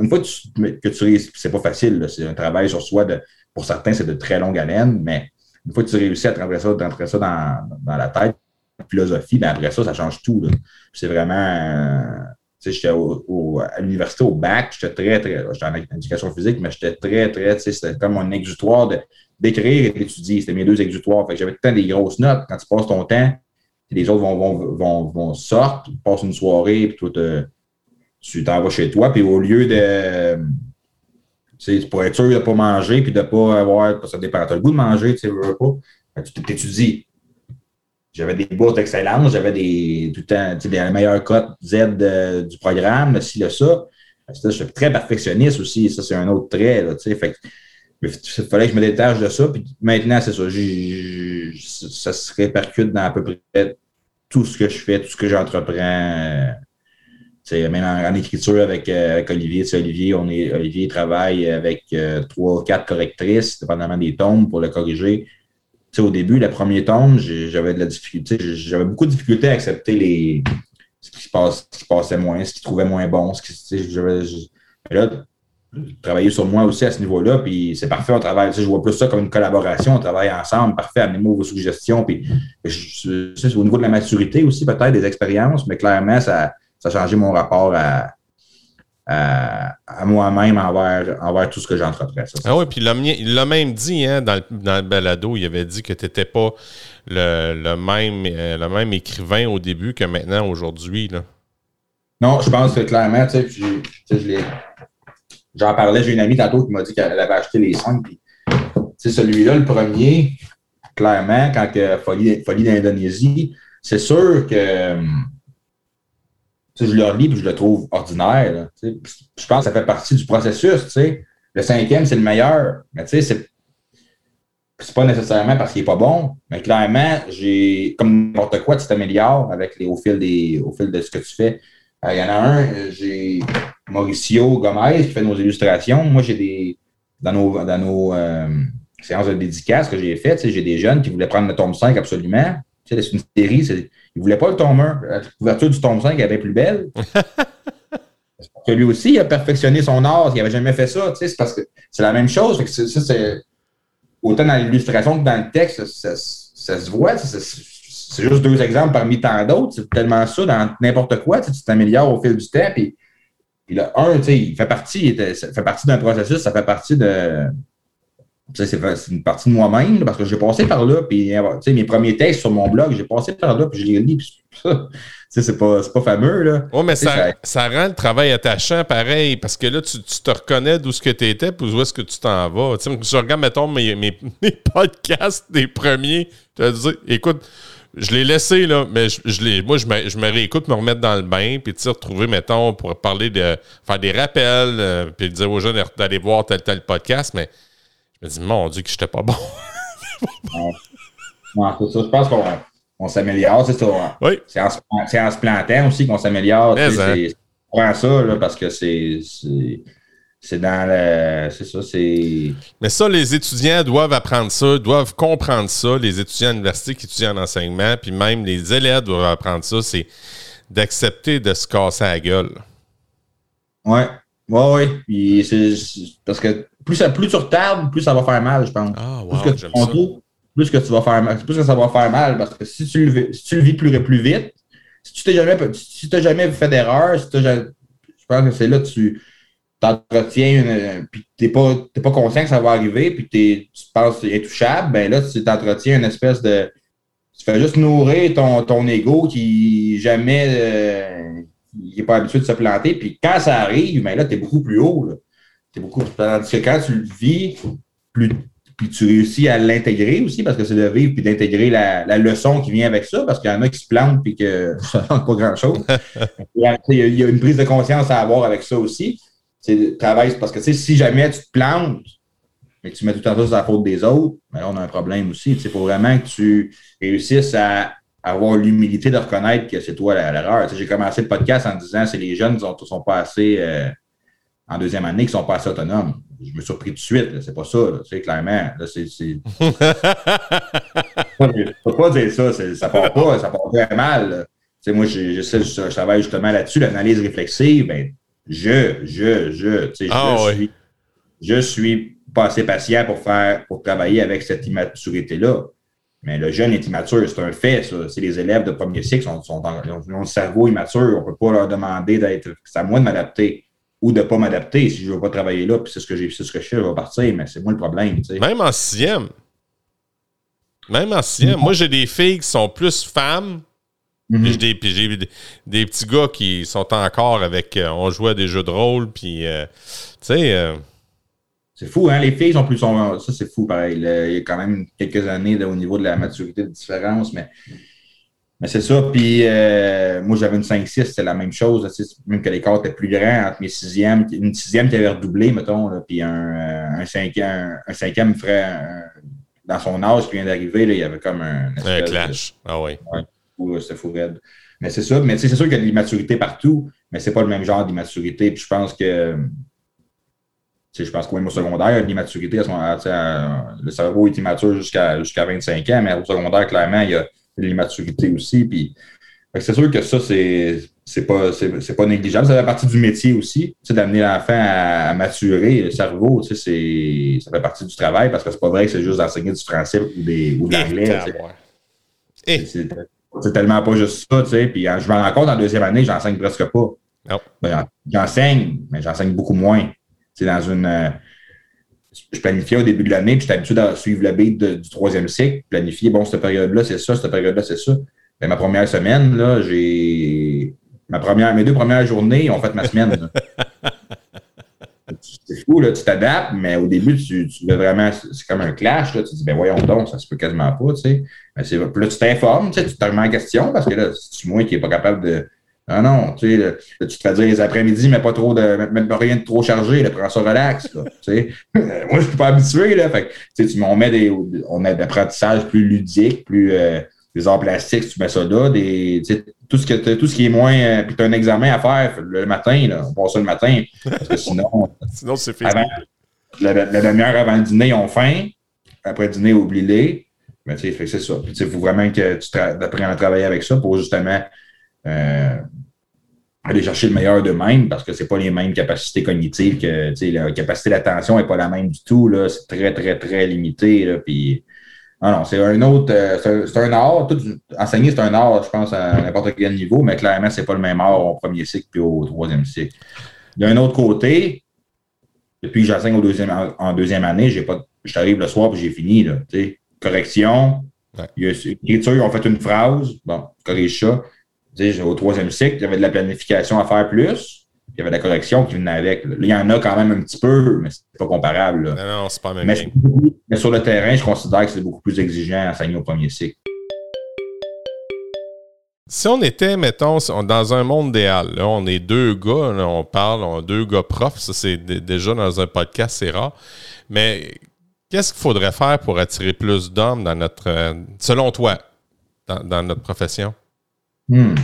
Une fois que tu, que tu réussis, c'est pas facile, c'est un travail sur soi de pour certains, c'est de très longue haleine, mais une fois que tu réussis à rentrer ça, ça dans, dans, la tête, la philosophie, ben après ça, ça change tout. C'est vraiment. Tu sais, j'étais à l'université au bac, j'étais très, très. J'étais en éducation physique, mais j'étais très, très. Tu sais, c'était comme mon exutoire d'écrire et d'étudier. C'était mes deux exutoires. Fait j'avais tout le temps des grosses notes. Quand tu passes ton temps, les autres vont, vont, vont, vont sortir, passent une soirée, puis toi, tu t'en vas chez toi, puis au lieu de c'est pour être sûr de ne pas manger puis de ne pas avoir. Ça dépend. Tu as le goût de manger, tu sais, pas. Tu t'étudies. J'avais des bourses d'excellence, j'avais des, tout le temps, meilleures cotes Z du programme, le ci, le ça. Je suis très perfectionniste aussi. Ça, c'est un autre trait, tu sais. Il fallait que je me détache de ça. Puis maintenant, c'est ça. ça se répercute dans à peu près tout ce que je fais, tout ce que j'entreprends même en, écriture avec, euh, Olivier, Olivier, on est, Olivier travaille avec euh, trois ou quatre correctrices, dépendamment des tombes, pour le corriger. Au début, le premier tome, j'avais de la difficulté, j'avais beaucoup de difficultés à accepter les, ce, qui se passe, ce qui passait moins, ce qui trouvait moins bon. Ce qui, j'avais, là, travailler sur moi aussi à ce niveau-là, puis c'est parfait, on travaille, je vois plus ça comme une collaboration, on travaille ensemble, parfait, amenez-moi vos suggestions, puis c'est au niveau de la maturité aussi, peut-être des expériences, mais clairement, ça, ça a changé mon rapport à, à, moi-même envers, envers tout ce que j'entreprends. Ah oui, puis il l'a même dit hein, dans, le, dans, le, balado, il avait dit que tu n'étais pas le, même, euh, le même écrivain au début que maintenant, aujourd'hui. Non, je pense que clairement, tu sais, j'en parlais, j'ai une amie tantôt qui m'a dit qu'elle avait acheté les cinq. Puis, celui-là, le premier, clairement, quand que Folie, Folie d'Indonésie, c'est sûr que je le relis et je le trouve ordinaire. je pense que ça fait partie du processus. Le cinquième, c'est le meilleur. Mais tu sais, c'est pas nécessairement parce qu'il n'est pas bon, mais clairement, j'ai comme n'importe quoi, tu t'améliores avec les, au, fil des, au fil de ce que tu fais. Euh, il y en a un, j'ai Mauricio Gomez qui fait nos illustrations. Moi, j'ai des. Dans nos, dans nos euh, séances de dédicace que j'ai faites, j'ai des jeunes qui voulaient prendre le tome 5 absolument. C'est une série, il ne voulait pas le tome 1. La couverture du tome 5 avait plus belle. que lui aussi, il a perfectionné son art. Il n'avait jamais fait ça. C'est parce que c'est la même chose. autant dans l'illustration que dans le texte, ça, se voit. C'est juste deux exemples parmi tant d'autres. C'est tellement ça dans n'importe quoi. Tu t'améliores au fil du temps. Puis, puis le 1, il fait partie, ça fait partie d'un processus, ça fait partie de, c'est une partie de moi-même parce que j'ai passé par là. Puis, mes premiers textes sur mon blog, j'ai passé par là, puis je les lis. c'est pas, pas fameux. Là. Oui, mais ça, ça, rend le travail attachant pareil parce que là, tu, te reconnais d'où ce que tu étais puis où est-ce que tu t'en vas. si je regarde, mettons, mes, mes, podcasts des premiers, tu vas dire, écoute, je l'ai laissé, là, mais je, je moi, je me, je me, réécoute, me remettre dans le bain, puis tu retrouver, mettons, pour parler de. faire des rappels, euh, puis dire aux jeunes d'aller voir tel, tel podcast, mais je me dis, mon Dieu, que j'étais pas bon. non, c'est ça. Je pense qu'on s'améliore, c'est ça. Oui. C'est en, se plantant aussi qu'on s'améliore. Hein. C'est prends ça là, parce que c'est. C'est dans le. C'est ça, c'est. Mais ça, les étudiants doivent apprendre ça, doivent comprendre ça, les étudiants à l'université qui étudient en enseignement, puis même les élèves doivent apprendre ça, c'est d'accepter de se casser la gueule. Ouais. Ouais, oui. Parce que plus, ça, plus tu retardes, plus ça va faire mal, je pense. Ah, wow, plus que tu contours, plus que tu vas faire mal, plus que ça va faire mal. Parce que si tu le, vis- si tu le vis plus, plus vite, si tu t'es jamais, si jamais fait d'erreur, si je pense que c'est là que tu t'entretiens, une- puis t'es pas, t'es pas conscient que ça va arriver, puis t'es- tu penses que c'est intouchable, ben là, tu t'entretiens une espèce de. Tu fais juste nourrir ton, ton ego qui jamais. euh, il n'est pas habitué de se planter, puis quand ça arrive, ben là, tu es beaucoup plus haut. Là. T'es beaucoup, tandis que quand tu le vis, plus, puis tu réussis à l'intégrer aussi, parce que c'est de vivre puis d'intégrer la, la leçon qui vient avec ça, parce qu'il y en a qui se plantent puis que ça ne pas grand-chose. il, y a, il y a une prise de conscience à avoir avec ça aussi. C'est travail, parce que si jamais tu te plantes, mais que tu mets tout le temps ça sur la faute des autres, ben là, on a un problème aussi. Il faut vraiment que tu réussisses à avoir l'humilité de reconnaître que c'est toi l'erreur. J'ai commencé le podcast en disant c'est les jeunes qui sont, sont pas assez euh, en deuxième année qui sont pas assez autonomes. Je me suis surpris tout de suite, c'est pas ça, sais, clairement. Là, c'est, c'est... Peux pas dire ça, c'est- ça part pas, ça part très mal. moi, je, je travaille justement là-dessus, l'analyse réflexive, ben, je, je, je, Ah, je suis, je suis pas assez patient pour faire, pour travailler avec cette immaturité-là. Mais le jeune est immature, c'est un fait, ça. C'est les élèves de premier cycle sont, sont en- ils ont, ils ont le cerveau immature. On ne peut pas leur demander d'être. C'est à moi de m'adapter ou de ne pas m'adapter. Si je ne veux pas travailler là, puis c'est ce que j'ai c'est ce que je fais, je vais partir, mais c'est moi le problème. Même en sixième. Même en sixième. Moi, j'ai des filles qui sont plus femmes. Mhm. Puis j'ai des, petits gars qui sont encore avec. euh, on joue à des jeux de rôle. Puis, euh, tu sais. euh, C'est fou, hein? Les filles sont plus. Sont, ça, c'est fou, pareil. là. il y a quand même quelques années là, au niveau de la maturité de différence, mais, mais c'est ça. Puis euh, moi, j'avais une 5-6, c'était la même chose. Même que l'écart était plus grand entre mes sixièmes, une sixième qui avait redoublé, mettons, là, puis un, euh, un, cinquième, un cinquième ferait un- dans son âge qui vient d'arriver, il y avait comme un, un de- clash. Ah oui. fou, c'était fou raide. Mais c'est ça, mais c'est sûr qu'il y a de l'immaturité partout, mais c'est pas le même genre d'immaturité. Puis je pense que je pense qu'au niveau secondaire, l'immaturité à ce moment-là. tu sais, euh, Le cerveau est immature jusqu'à jusqu'à 25 ans, mais au secondaire, clairement, il y a l'immaturité aussi. Puis c'est sûr que ça, c'est c'est pas, c'est, c'est pas négligeable. Ça fait partie du métier aussi, d'amener l'enfant à, à maturer le cerveau. C'est, ça fait partie du travail parce que c'est pas vrai que c'est juste d'enseigner du français ou, des, ou de l'anglais. Eh, C'est- tellement pas juste ça, tu sais. Puis je me rends compte en deuxième année, j'enseigne presque pas. Ben, j'enseigne, mais j'enseigne beaucoup moins. C'est dans une. Je planifiais au début de l'année, puis j'étais habitué à suivre le beat de- du troisième cycle, planifier, bon, cette période-là, c'est ça, cette période-là, c'est ça. Mais ma première semaine, là, j'ai. Ma première, mes deux premières journées ont fait ma semaine. c'est fou, là, tu t'adaptes, mais au début, tu, tu veux vraiment. C'est comme un clash, là. Tu te dis, ben voyons donc, ça se peut quasiment pas, tu sais. Mais c'est- puis là, tu t'informes, tu sais, tu te remets en question parce que là, c'est moi qui n'est pas capable de. Ah non, tu sais, là, tu te fais dire les après-midi, mais pas trop de. Même rien de trop chargé, là, prends ça relax, là, tu sais. moi, je suis pas habitué, là. Fait que, tu on met des. On a d'apprentissage plus ludique, plus. euh, des arts plastiques, tu mets ça là, des, tu sais, tout, ce que, tout ce qui est moins. euh, puis tu as un examen à faire le matin, là, on passe ça le matin. Parce que sinon, sinon, c'est avant, la, la demi-heure avant le dîner, ils ont faim. Après le dîner, oublie-les. Mais tu sais, c'est ça. Puis, tu sais, il faut vraiment que tu apprennes à travailler avec ça pour justement euh, aller chercher le meilleur d'eux-mêmes parce que c'est pas les mêmes capacités cognitives que, la capacité d'attention n'est pas la même du tout, là. C'est très, très, très limité, là. Puis, ah non, c'est un autre, euh, c'est un, art. Tout, enseigner, c'est un art, je pense, à n'importe quel niveau, mais clairement, c'est pas le même art au premier cycle puis au troisième cycle. Il y a un autre côté, depuis que j'enseigne au deuxième, en, deuxième année, j'ai pas, je t'arrive le soir et j'ai fini. Là. Correction. Ouais. Écriture, ils ont fait une phrase. Bon, corrige ça. Au troisième cycle, il y avait de la planification à faire plus. Il y avait de la correction qui venait avec. Là, il y en a quand même un petit peu, mais c'est pas comparable. là. Non, non, c'est pas même Mais, sur le terrain, je considère que c'est beaucoup plus exigeant à enseigner au premier cycle. Si on était, mettons, dans un monde idéal, là, on est deux gars, là, on parle, on a deux gars profs, ça c'est déjà dans un podcast, c'est rare. Mais qu'est-ce qu'il faudrait faire pour attirer plus d'hommes dans notre, euh, selon toi, dans, dans notre profession? Hmm.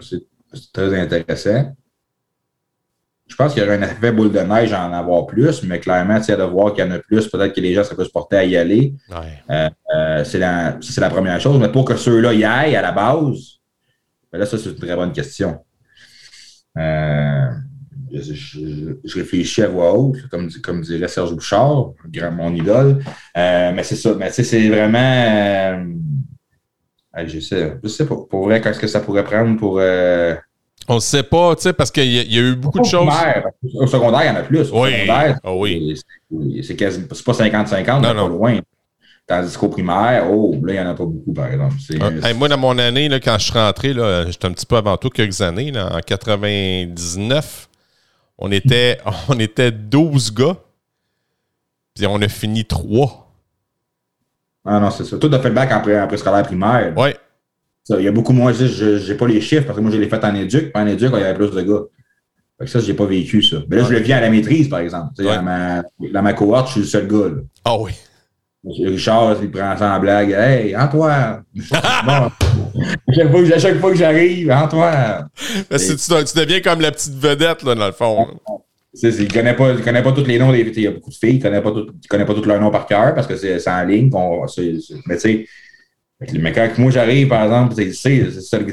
C'est très intéressant. Je pense qu'il y aurait un effet boule de neige à en avoir plus, mais clairement, tu sais, de voir qu'il y en a plus, peut-être que les gens seraient plus portés à y aller. Ouais. Euh, c'est la, ça, c'est la première chose. Mais pour que ceux-là y aillent à la base, ben là, ça, c'est une très bonne question. Euh, je, réfléchis à voix haute, comme, comme dirait Serge Bouchard, mon idole. Euh, mais c'est ça. Mais c'est vraiment. Je sais, je sais pas. Pour vrai, qu'est-ce que ça pourrait prendre pour. Euh, on ne sait pas, tu sais, parce qu'il y, y, a eu beaucoup de choses. Au secondaire, il y en a plus. Au oui. secondaire, oh, oui. c'est pas 50-50, mais pas loin. Tandis qu'au primaire, oh, là, il n'y en a pas beaucoup, par exemple. Ah, moi, dans mon année, là, quand je suis rentré, j'étais un petit peu avant tout, quelques années, là, en 99, on était, on était 12 gars, puis on a fini 3. Ah non, c'est ça. Tout a fait le bac en, préscolaire primaire. Oui. Il y a beaucoup moins, je n'ai pas les chiffres, parce que moi, je l'ai fait en éduc, en éduc, il y avait plus de gars. Fait que ça, je n'ai pas vécu, ça. Mais là, je le vis à la maîtrise, par exemple. Dans, ma, dans ma cohorte, je suis le seul gars. Ah oui. Richard, il prend ça en blague. Hey, Antoine! à chaque fois que j'arrive, Antoine! tu, tu, deviens comme la petite vedette, là, dans le fond. Il ne connaît, pas, connaît pas tous les noms des. Il y a beaucoup de filles, il ne connaît, pas connaît pas tous leurs noms par cœur parce que c'est en ligne. mais tu sais, mais quand moi j'arrive, par exemple, c'est le,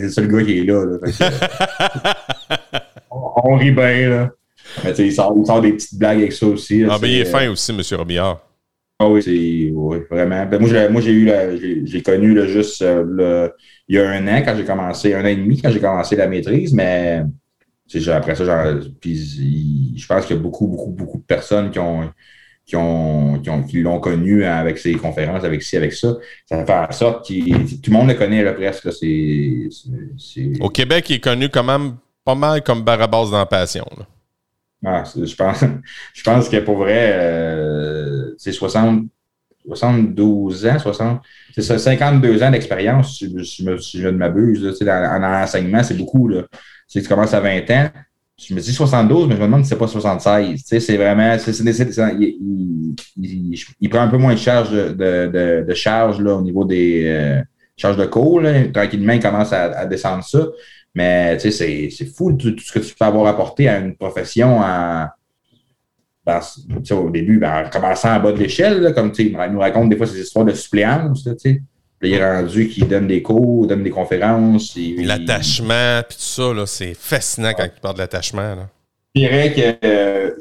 seul gars qui est là. on, rit bien. Là. Mais tu sais, il sort, il sort, des petites blagues avec ça aussi. ah, ben il est fin aussi, M. Robillard. Ah oui, c'est oui, vraiment. Ben, moi, j'ai eu j'ai connu le, juste euh, le, il y a un an quand j'ai commencé, un an et demi quand j'ai commencé la maîtrise, mais après ça, genre, puis, je pense qu'il y a beaucoup, beaucoup, beaucoup de personnes qui ont qui ont, qui, ont, qui l'ont connu avec ses conférences, avec ci, avec ça. Ça fait en sorte que tout le monde le connaît là, presque. C'est, Au Québec, il est connu quand même pas mal comme Barabas dans la passion. Là. Ah, je, pense, je pense que pour vrai, euh, c'est 60, 72 ans, 60, c'est ça, 52 ans d'expérience, si, je, ne m'abuse. En, enseignement, c'est beaucoup. Là. Tu commences à 20 ans. Je me dis 72, mais je me demande si c'est pas 76. c'est vraiment. il, prend un peu moins de charge de, de, charge là, au niveau des euh, charges de cours. Tranquillement, il commence à descendre ça. Mais tu sais, c'est fou tout, ce que tu peux avoir apporté à une profession en, au début, ben, en commençant en bas de l'échelle, comme tu sais, il nous raconte des fois ces histoires de suppléance. Tu sais. Il est rendu qu'il donne des cours, donne des conférences. L'attachement, puis tout ça, c'est fascinant quand il parle de l'attachement. Je dirais que euh,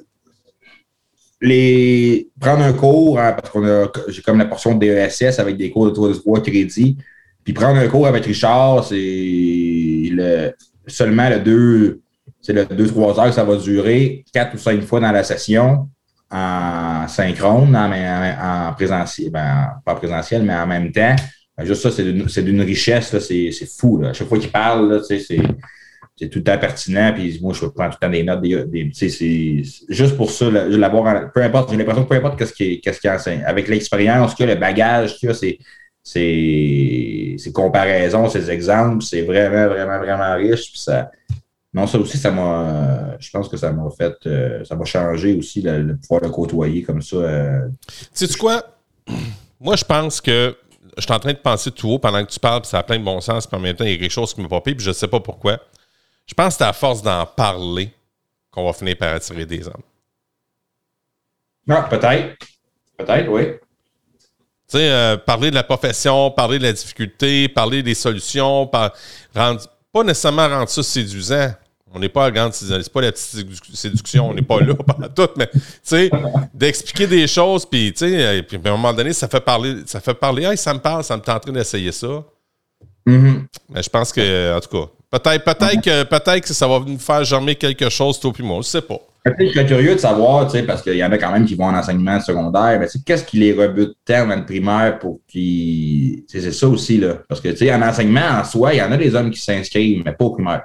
les prendre un cours, hein, parce qu'on a j'ai comme la portion de DESS avec des cours de 3 crédits, puis prendre un cours avec Richard, c'est le, seulement le 2, c'est le 2-3 heures que ça va durer, quatre ou cinq fois dans la session, en synchrone, en, présentiel, ben, pas présentiel, mais en même temps. Ben, juste ça, c'est d'une richesse, c'est fou. Là. À chaque fois qu'il parle, c'est tout le temps pertinent. Puis moi, je prends tout le temps des notes. Des, juste pour ça, l'avoir, peu importe, j'ai l'impression que peu importe qu'est-ce qu'il qu enseigne, avec l'expérience le bagage qu'il c'est ces, comparaisons, ces exemples, c'est vraiment, vraiment, vraiment riche. Puis ça, non, ça aussi, ça m'a. Je pense que ça m'a fait. Euh, ça m'a changé aussi le, pouvoir le côtoyer comme ça. Euh. Tu sais quoi? Moi, je pense que. Je suis en train de penser tout haut pendant que tu parles, puis ça a plein de bon sens, puis en même temps, il y a quelque chose qui me popé, puis je ne sais pas pourquoi. Je pense que c'est à force d'en parler qu'on va finir par attirer des hommes. Non, ah, peut-être. Peut-être, oui. Tu sais, euh, parler de la profession, parler de la difficulté, parler des solutions, pas nécessairement rendre ça séduisant. On n'est pas à grande c'est pas la petite séduction, on n'est pas là pendant tout, mais tu sais, d'expliquer des choses, puis tu sais, à un moment donné, ça fait parler, ça fait parler, hey, ça me parle, ça me tenterait d'essayer ça. Mm-hmm. Mais je pense que, en tout cas, peut-être peut-être que peut-être que ça va nous faire germer quelque chose, toi puis moi, je sais pas. Je suis curieux de savoir, parce qu'il y en a quand même qui vont en enseignement secondaire, mais qu'est-ce qui les rebute tant dans le primaire pour qu'ils. C'est ça aussi, là. Parce que, en enseignement, en soi, il y en a des hommes qui s'inscrivent, mais pas au primaire.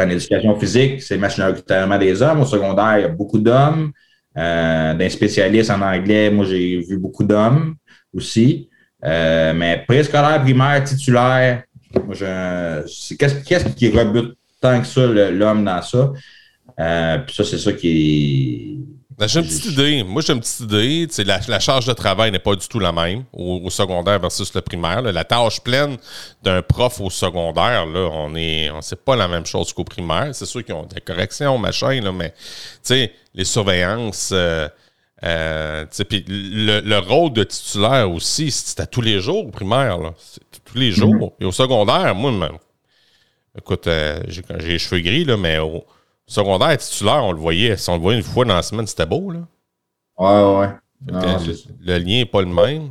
En éducation physique, c'est majoritairement des hommes. Au secondaire, il y a beaucoup d'hommes. Euh, D'un spécialiste en anglais, moi, j'ai vu beaucoup d'hommes aussi. Euh, mais préscolaire, primaire, titulaire, qu'est-ce qui rebute tant que ça l'homme dans ça? Euh, puis ça, c'est ça qui. Ben, j'ai une petite idée. Moi, j'ai une petite idée. La, la charge de travail n'est pas du tout la même au, secondaire versus le primaire. La tâche pleine d'un prof au secondaire, là, on est, on sait pas la même chose qu'au primaire. C'est sûr qu'ils ont des corrections, machin, là, mais les surveillances. Euh, euh, le, le, rôle de titulaire aussi, c'est à tous les jours au primaire. Tous les jours. Mm-hmm. Et au secodaire, moi, écoute, j'ai les cheveux gris, là, mais au, secondaire titulaire, on le voyait. Si on le voyait une fois dans la semaine, c'était beau, là. Ouais, ouais. Le, le, lien n'est pas le même.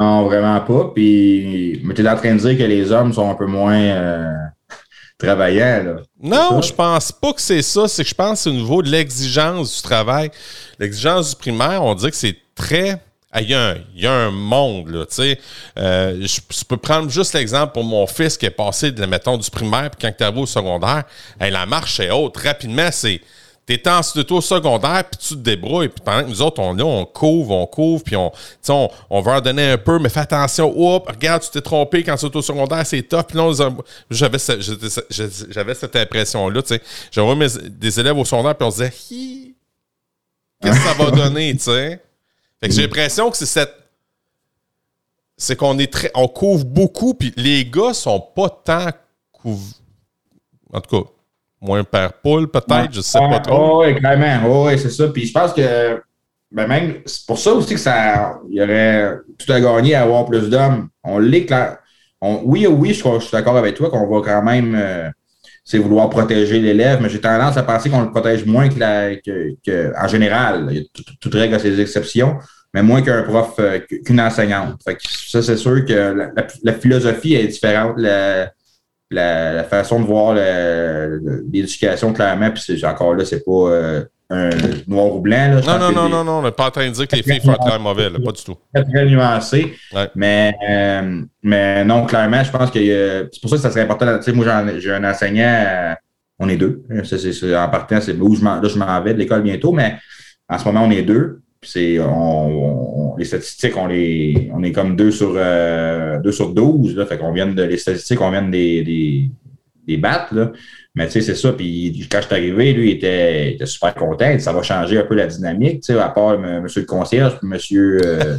Non, vraiment pas. Puis, mais tu es en train de dire que les hommes sont un peu moins euh, travaillants, là. Non, je pense pas que c'est ça. C'est que je pense que c'est au niveau de l'exigence du travail. L'exigence du primaire, on dit que c'est très il y, a un, monde, là, tu sais. Euh, je, peux prendre juste l'exemple pour mon fils qui est passé, de, mettons, du primaire, puis quand tu arrives au secondaire, la marche est haute. Rapidement, c'est... T'es en au secondaire, puis tu te débrouilles. Puis pendant que nous autres, on on couvre, on couvre, puis on, on, on va en donner un peu, mais fais attention. Oups, regarde, tu t'es trompé quand c'est au secondaire, c'est top. Puis j'avais, j'avais cette impression-là, tu sais. J'avais des élèves au secondaire, puis on se disait, qu'est-ce que ça va donner, tu sais? J'ai l'impression que c'est cette. C'est qu'on est très. On couvre beaucoup, puis les gars sont pas tant couverts. En tout cas, moins père poule, peut-être, je sais pas trop. oui, clairement. oui, c'est ça. Puis je pense que. Ben même, c'est pour ça aussi que ça. Il y aurait tout à gagner à avoir plus d'hommes. On l'est oui, oui, je, suis d'accord avec toi qu'on va quand même. Euh, c'est vouloir protéger l'élève, mais j'ai tendance à penser qu'on le protège moins que, la, que, en général. Il y a toute règle à ses exceptions, mais moins qu'un prof, euh, qu'une enseignante. Fait que ça, c'est sûr que la, philosophie est différente, la, la, façon de voir l'éducation, clairement, puis encore là, c'est pas euh, un noir ou blanc. Là, non, non, non, non, non, on n'est pas en train de dire que les filles font un travail mauvais, pas du tout. Très, très nuancé. Mais, euh, mais non, clairement, je pense que c'est pour ça que ça serait important. Tu sais, moi, j'ai un enseignant, on est deux. C'est, en partant, c'est où je m'en, là, je m'en vais de l'école bientôt, mais en ce moment, on est deux. C'est, on, les statistiques, on, les, on est comme deux sur, euh, deux sur 12. Là, fait qu'on vient de, les statistiques, on vient de des, des, battre. Là. Mais tu sais, c'est ça. Puis quand je suis arrivé, lui, il était, était, super content. Ça va changer un peu la dynamique, tu sais, à part M. le concierge, puis monsieur euh,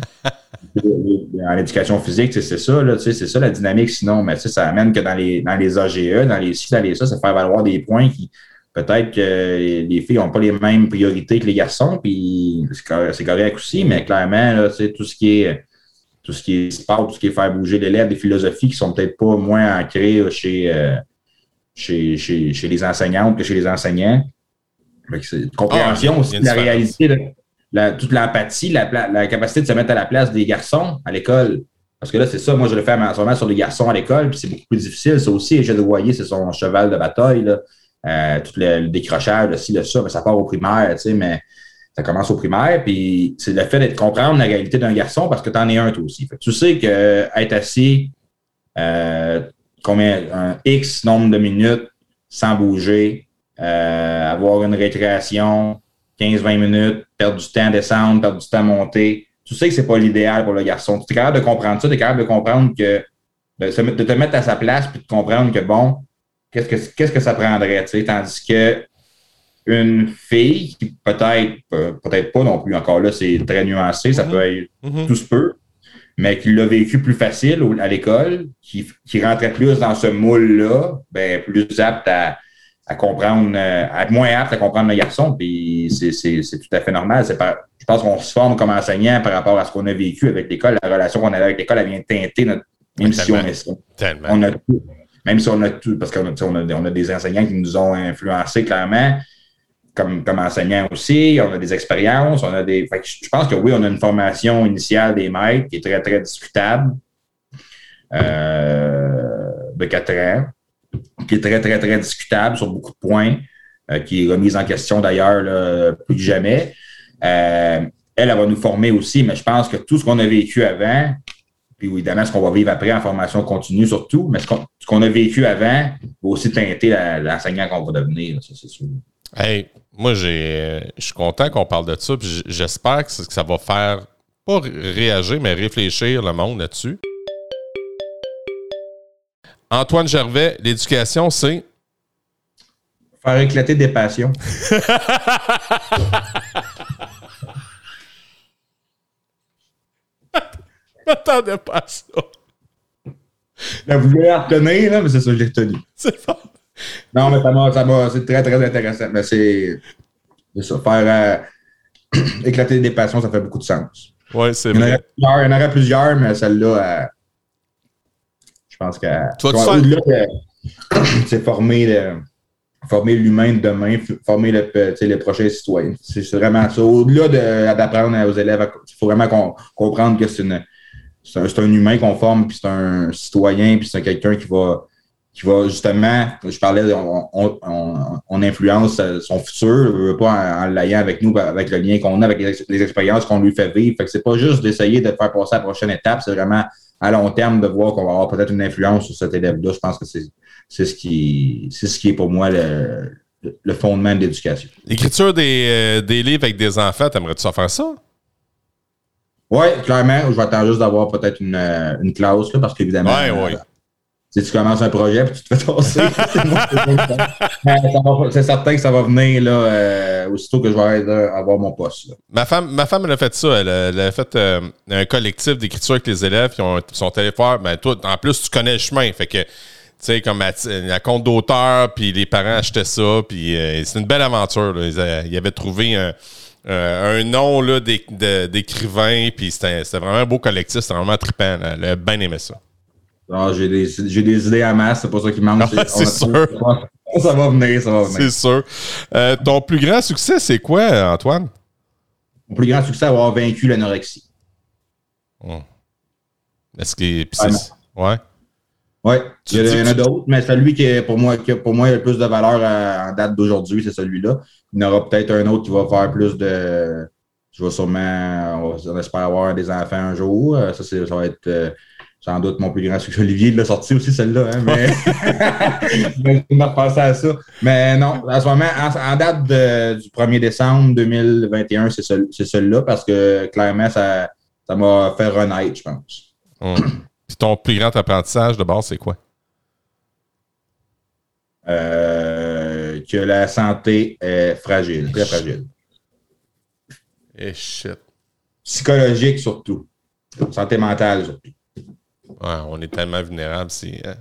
en éducation physique, c'est ça, là, tu sais, c'est ça la dynamique. Sinon, mais tu sais, ça amène que dans les, dans les AGE, dans les ci, dans les ça, ça fait valoir des points qui peut-être que les filles n'ont pas les mêmes priorités que les garçons, puis c'est correct aussi, mais clairement, là, tout ce qui est tout ce qui est sport, tout ce qui est faire bouger l'élève, des philosophies qui sont peut-être pas moins ancrées chez, euh, chez, chez, chez, les enseignantes que chez les enseignants. C'est compréhension ah, aussi de la réalité, la, toute l'empathie, la, la, capacité de se mettre à la place des garçons à l'école. Parce que là, c'est ça, moi, je le fais en ce moment sur les garçons à l'école, puis c'est beaucoup plus difficile. Ça aussi, je le voyais, c'est son cheval de bataille. Là. Euh, tout le, décrochage, le ci, le ça, mais ça part au primaire, tu sais, mais ça commence au primaire, puis c'est le fait de comprendre la réalité d'un garçon parce que tu en es un toi aussi. tu sais que être assis euh, combien un X nombre de minutes sans bouger, euh, avoir une récréation, 15-20 minutes, perdre du temps à descendre, perdre du temps à monter. Tu sais que c'est pas l'idéal pour le garçon. Tu es capable de comprendre ça, tu es capable de comprendre que de, te mettre à sa place puis de comprendre que bon, qu'est-ce que, qu'est-ce que ça prendrait, tu sais, tandis que une fille qui peut-être, peut-être pas non plus, encore là, c'est très nuancé, ça mm-hmm. peut être mm-hmm. tout se peut, mais qui l'a vécu plus facile à l'école, qui, qui rentrait plus dans ce moule-là, ben, plus apte à, à comprendre, euh, à être moins apte à comprendre le garçon, puis c'est, c'est, c'est tout à fait normal. C'est pas, je pense qu'on se forme comme enseignant par rapport à ce qu'on a vécu avec l'école. La relation qu'on avait avec l'école, elle vient teinter notre, même si on est on a tout. Même si on a tout, parce qu'on a, on a, des enseignants qui nous ont influencés clairement, comme, enseignants aussi, on a des expériences, on a des. je pense que oui, on a une formation initiale des maîtres qui est très, très discutable euh, de quatre ans, qui est très, très, très discutable sur beaucoup de points, euh, qui est remise en question d'ailleurs plus que jamais. Euh, elle, elle va nous former aussi, mais je pense que tout ce qu'on a vécu avant, puis évidemment, ce qu'on va vivre après en formation continue surtout, mais ce qu'on a vécu avant va aussi teinter l'enseignant qu'on va devenir, ça c'est sûr. Hey, moi, je suis content qu'on parle de ça, j'espère que ça va faire, pas réagir, mais réfléchir le monde là-dessus. Antoine Gervais, l'éducation, c'est? Faire éclater des passions. m'attendais pas à ça. Je voulais la retenir, là, mais c'est ça que j'ai retenu. C'est fort. Non, mais ça m'a, c'est très, très intéressant. Mais c'est, ça. Faire euh, éclater des passions, ça fait beaucoup de sens. Oui, c'est vrai. il y en aurait plusieurs, mais celle-là, euh, je pense que. Toi, tu c'est formé former l'humain de demain, former le, le prochain citoyen. C'est vraiment ça. Au-delà d'apprendre aux élèves, il faut vraiment comprendre que c'est un, un, humain qu'on forme, puis c'est un citoyen, puis c'est quelqu'un qui va, qui va justement, je parlais, on, on, on, influence son futur, pas en, l'ayant avec nous, avec le lien qu'on a, avec les, expériences qu'on lui fait vivre. Fait que c'est pas juste d'essayer de faire passer à la prochaine étape, c'est vraiment à long terme de voir qu'on va avoir peut-être une influence sur cet élève-là. Je pense que c'est c'est ce qui c'est ce qui est pour moi le, le fondement de l'éducation. L'écriture des, euh, des, livres avec des enfants, t'aimerais-tu ça faire ça? Oui, clairement. Je vais attendre juste d'avoir peut-être une, euh, une, clause, là, parce qu'évidemment. Euh, si tu commences un projet et tu te fais tasser, c'est certain que ça va venir là, aussitôt que je vais avoir mon poste. Ma femme, ma femme, elle a fait ça. Elle a, fait un collectif d'écriture avec les élèves. Ils ont, sont allés faire. Ben, toi, en plus, tu connais le chemin. Fait que tu sais, comme la compte d'auteur, puis les parents achetaient ça, puis euh, c'est une belle aventure. Ils, avaient trouvé un, euh, nom d'écrivain, puis c'était vraiment un beau collectif, c'était vraiment trippant. Elle a bien aimé ça. Ah, j'ai des, des, idées à masse, c'est pas ça qui manque. Ah, c'est sûr. Ça va venir, ça va venir. C'est sûr. Euh, ton plus grand succès, c'est quoi, Antoine? Mon plus grand succès, avoir vaincu l'anorexie. Oh. Est-ce que. Ouais. Oui, il y en a d'autres, mais celui qui est pour moi, qui pour moi a le plus de valeur en date d'aujourd'hui, c'est celui-là. Il y en aura peut-être un autre qui va faire plus de. Je vais sûrement, on espère avoir des enfants un jour. Ça, ça va être euh, sans doute mon plus grand succès. Olivier l'a sorti aussi, celle-là, hein, mais je à ça. Mais non, en ce moment, en, date du 1er décembre 2021, c'est celui-là parce que clairement, ça m'a fait renaître, je pense. Puis ton plus grand apprentissage de base, c'est quoi? Euh, que la santé est fragile, très fragile. Et shit. Psychologique surtout. Santé mentale surtout. Ouais, on est tellement vulnérable. C'est, hein.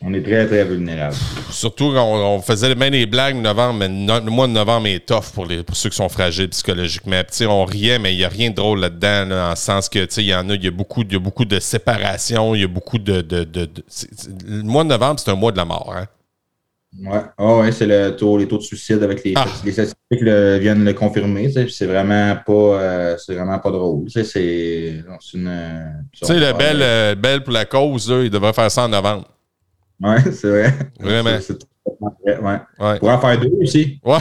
On est très, très vulnérable. Surtout quand on, faisait même des blagues novembre, mais le mois de novembre est tough pour, les, pour ceux qui sont fragiles psychologiquement. Puis, on riait, mais il n'y a rien de drôle là-dedans, là, dans le sens que il y en a, il y a beaucoup, y a beaucoup de séparation, il y a beaucoup de. de, de, le mois de novembre, c'est un mois de la mort. Hein? Ouais, oh, ouais c'est le taux, les taux de suicide avec les, ah. les statistiques viennent le confirmer. C'est vraiment pas euh, c'est vraiment pas drôle. C'est une. Tu sais, le belle, euh, belle pour la cause, là, il devrait faire ça en novembre. Oui, c'est vrai. Vraiment. C'est vrai, ouais. ouais. Pour en faire deux aussi. Ouais.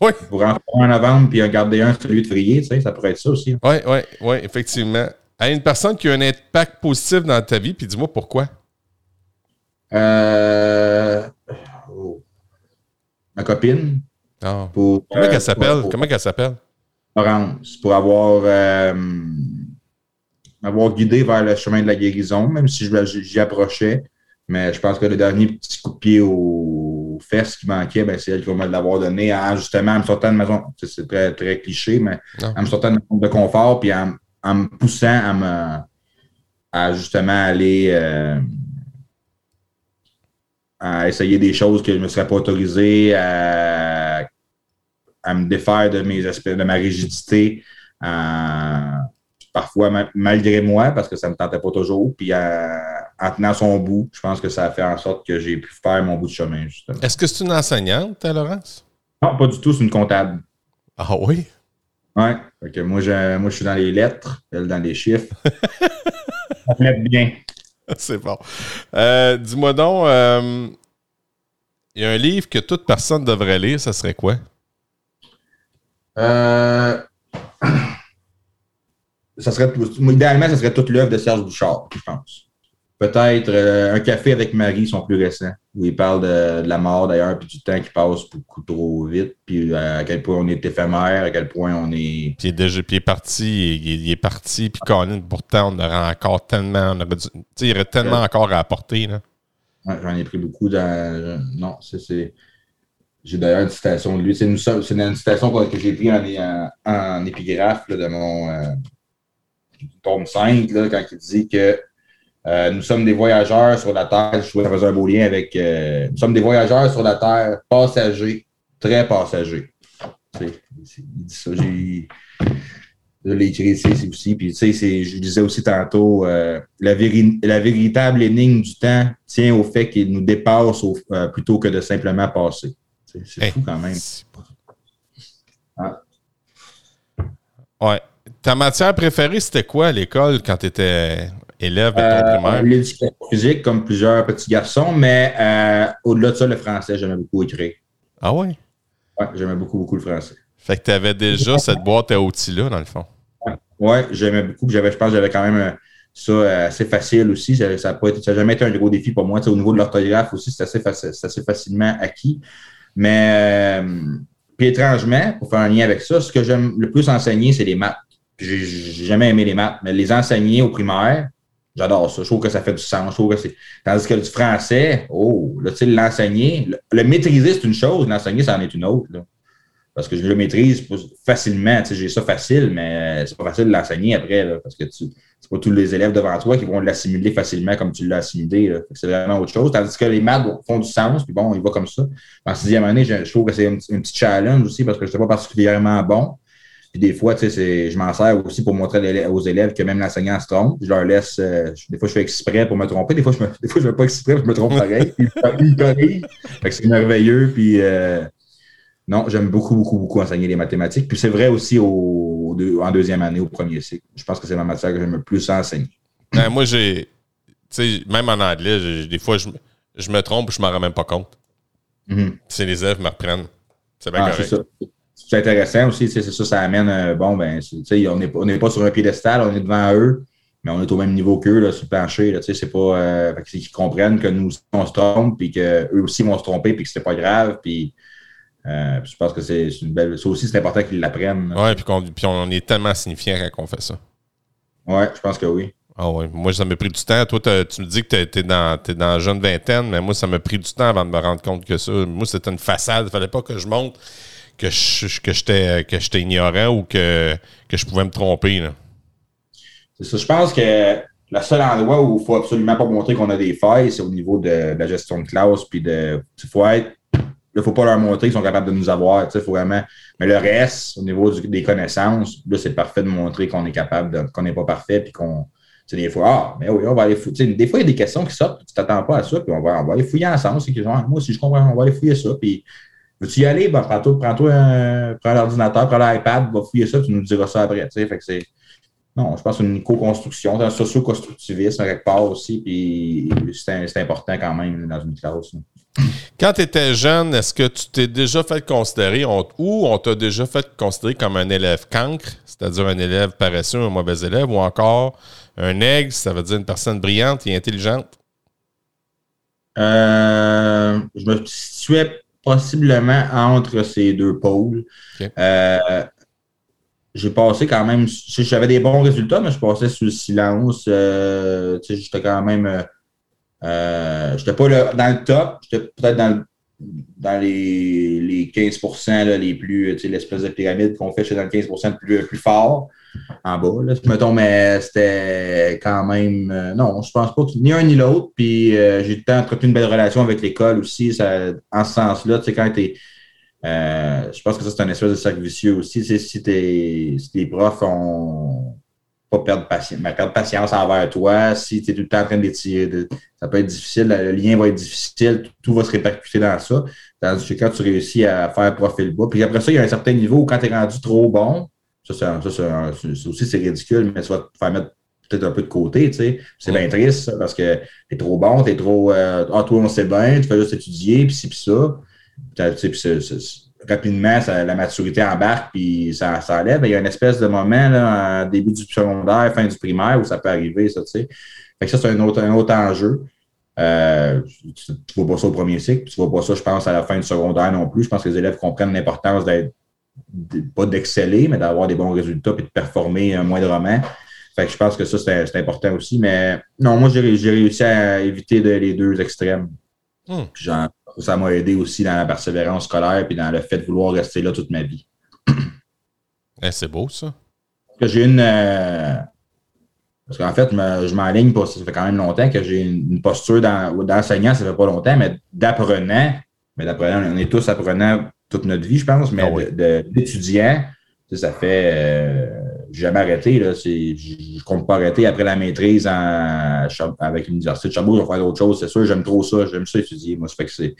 oui. Pour en faire un novembre puis en garder un celui de février, tu sais, ça pourrait être ça aussi. Oui, oui, oui, effectivement. À une personne qui a un impact positif dans ta vie, puis dis-moi pourquoi. Euh... Oh. Ma copine. Oh. Pour, Comment euh, elle s'appelle? Comment elle s'appelle? Laurence. Pour avoir. Euh m'avoir guidé vers le chemin de la guérison, même si j'y approchais. Mais je pense que le dernier petit coup de pied aux fesses qui manquait, ben, c'est elle qui va me l'avoir donné en, justement en me sortant de maison. C'est très, très cliché, mais en me sortant de maison de confort puis en, me poussant à me à justement aller euh, à essayer des choses que je ne me serais pas autorisé, à, à me défaire de mes de ma rigidité, à, parfois malgré moi, parce que ça ne me tentait pas toujours. Puis en tenant son bout, je pense que ça a fait en sorte que j'ai pu faire mon bout de chemin, justement. Est-ce que c'est une enseignante, Laurence? Non, pas du tout, c'est une comptable. Ah oui? Oui. moi, je, moi, je suis dans les lettres, elle dans les chiffres. ça bien. C'est bon. Euh, dis-moi donc, euh, il y a un livre que toute personne devrait lire, ça serait quoi? Euh ça serait, idéalement, ça serait toute l'œuvre de Serge Bouchard, je pense. Peut-être euh, Un café avec Marie, son plus récent, où il parle de, la mort d'ailleurs, puis du temps qui passe beaucoup trop vite, puis euh, à quel point on est éphémère, à quel point on est. Puis il est déjà puis il est parti, il, est parti, puis pourtant, on aurait encore tellement. On aurait il aurait tellement encore à apporter. Là. j'en ai pris beaucoup dans. Non, c'est. J'ai d'ailleurs une citation de lui. C'est une, une, citation que j'ai prise en, en, épigraphe de mon. Euh, tome 5, là, quand il dit que euh, nous sommes des voyageurs sur la Terre. Je faisais un beau lien avec. Euh, nous sommes des voyageurs sur la Terre, passagers, très passagers. il dit ça. Je l'ai écrit ici aussi. Puis, tu sais, je disais aussi tantôt, euh, la, la, véritable énigme du temps tient au fait qu'il nous dépasse plutôt que de simplement passer. C'est fou quand même. Ah. Ouais. Ta matière préférée, c'était quoi à l'école quand tu étais élève euh, primaire? L'éducation physique, comme plusieurs petits garçons, mais au-delà de ça, le français, j'aimais beaucoup écrire. Ah ouais? Ouais, j'aimais beaucoup, beaucoup le français. Fait que tu avais déjà cette boîte à outils-là, dans le fond. Oui, j'aimais beaucoup. J'avais, je pense que j'avais quand même euh, ça euh, assez facile aussi. Ça n'a jamais été un gros défi pour moi. au niveau de l'orthographe aussi, c'est assez, assez, facilement acquis. Mais, euh, puis étrangement, pour faire un lien avec ça, ce que j'aime le plus enseigner, c'est les maths. J'ai jamais aimé les maths, mais les enseigner au primaire, j'adore ça. Je trouve que ça fait du sens. Je trouve que c'est. Tandis que le français, oh, là, tu sais, l'enseigner, le, maîtriser, c'est une chose, l'enseigner, ça en est une autre. Là parce que je le maîtrise facilement. Tu sais, j'ai ça facile, mais c'est pas facile de l'enseigner après, là, parce que tu c'est pas tous les élèves devant toi qui vont l'assimiler facilement comme tu l'as assimilé. C'est vraiment autre chose. Tandis que les maths font du sens, puis bon, il va comme ça. En sixième année, je, trouve que c'est un, petit challenge aussi parce que je n'étais pas particulièrement bon. Puis des fois, tu sais, je m'en sers aussi pour montrer aux élèves que même l'enseignant se trompe. Je leur laisse, euh, des fois, je fais exprès pour me tromper. Des fois, je ne fais pas exprès, je me trompe pareil. puis ils corrigent. c'est merveilleux. Puis, euh, non, j'aime beaucoup, beaucoup, beaucoup enseigner les mathématiques. Puis c'est vrai aussi au, en deuxième année, au premier cycle. Je pense que c'est la matière que j'aime le plus enseigner. Ben, moi, j'ai. Tu sais, même en anglais, des fois, je, me trompe et je ne m'en rends même pas compte. Mm-hmm. C'est les élèves me reprennent. C'est bien ah, correct. C'est intéressant aussi, c'est ça, ça amène, euh, bon, ben, on n'est on pas sur un piédestal, on est devant eux, mais on est au même niveau qu'eux, là, sur le plancher, c'est pas, euh, qu'ils comprennent que nous, on se trompe, puis qu'eux aussi vont se tromper, puis que c'est pas grave, puis euh, je pense que c'est une belle. Ça aussi, c'est important qu'ils l'apprennent. Oui, puis, puis on est tellement signifiant quand on fait ça. Oui, je pense que oui. Ah ouais. Moi, ça m'a pris du temps. Toi, tu me dis que tu es dans, es dans la jeune vingtaine, mais moi, ça m'a pris du temps avant de me rendre compte que ça. Moi, c'était une façade. Il ne fallait pas que je montre que je que j'étais ignorant ou que, que je pouvais me tromper. C'est ça. Je pense que le seul endroit où il faut absolument pas montrer qu'on a des failles, c'est au niveau de, la gestion de classe. Puis de. Il faut être il ne faut pas leur montrer qu'ils sont capables de nous avoir. Faut vraiment... Mais le reste, au niveau des connaissances, là, c'est parfait de montrer qu'on est capable, qu'on n'est pas parfait, puis qu'on. Des fois, ah, mais oui, on va aller fouiller. Des fois, il y a des questions qui sortent, tu t'attends pas à ça, puis on va, on va aller fouiller ensemble. C'est que, moi aussi, je comprends, on va aller fouiller ça. Puis, veux-tu y aller? Ben, prends-toi prends un, prends l'ordinateur, prends l'iPad, va fouiller ça, tu nous diras ça après. Fait que c'est. Non, je pense que c'est une co-construction, un socio-constructivisme quelque part aussi, puis c'est important quand même dans une classe. Quand tu étais jeune, est-ce que tu t'es déjà fait considérer ou on t'a déjà fait considérer comme un élève cancre, c'est-à-dire un élève paresseux, un mauvais élève, ou encore un aigle, ça veut dire une personne brillante et intelligente? Euh, je me situais possiblement entre ces deux pôles. Euh, j'ai passé quand même, j'avais des bons résultats, mais je passais sous le silence. Euh, j'étais quand même euh, je n'étais pas dans le top, j'étais peut-être dans, dans les, les 15% les plus, l'espèce de pyramide qu'on fait, j'étais dans le 15 le plus, plus fort en bas. Là. Mettons, mais c'était quand même. Euh, non, je pense pas ni un ni l'autre. Puis euh, j'ai le temps entretenu une belle relation avec l'école aussi. Ça, en ce sens-là, tu sais, quand tu es. je pense que ça, c'est un espèce de cercle vicieux aussi. Si, tes, si tes profs ont pas perdre patience, mais perdre patience envers toi. Si tu es tout le temps en train d'étirer, ça peut être difficile, le lien va être difficile, tout va se répercuter dans ça. Tandis que quand tu réussis à faire profil bas, puis après ça, il y a un certain niveau où quand tu es rendu trop bon, ça, ça, aussi c'est ridicule, mais ça va te faire mettre peut-être un peu de côté, tu sais. C'est bien triste, parce que tu es trop bon, tu es trop. Euh, ah, toi, on sait bien, tu fais juste étudier, puis ci, puis ça. Tu sais, puis rapidement, la maturité embarque, puis ça, ça enlève. Il y a une espèce de moment, là, en début du secondaire, fin du primaire, où ça peut arriver, ça, tu sais. Fait que ça, c'est un autre, un autre enjeu. Euh, tu ne vois pas ça au premier cycle, tu ne vois pas ça, je pense, à la fin du secondaire non plus. Je pense que les élèves comprennent l'importance d'être, pas d'exceller, mais d'avoir des bons résultats et de performer moindrement. Fait que je pense que ça, c'est important aussi. Mais non, moi, j'ai réussi à éviter les deux extrêmes. Hmm. Genre, ça m'a aidé aussi dans la persévérance scolaire et dans le fait de vouloir rester là toute ma vie. Eh, c'est beau, ça. j'ai une. Euh, parce qu'en fait, je m'enligne pour. Ça fait quand même longtemps que j'ai une posture d'enseignant, ça fait pas longtemps, mais d'apprenant. Mais d'apprenant, on est tous apprenants toute notre vie, je pense, mais ah d'étudiant, ça fait. Euh, j'ai jamais arrêté. Là. je ne compte pas arrêter après la maîtrise avec l'Université de Chabot. Je vais faire d'autres choses, c'est sûr. J'aime trop ça. J'aime ça étudier. Moi, ça fait que c'est.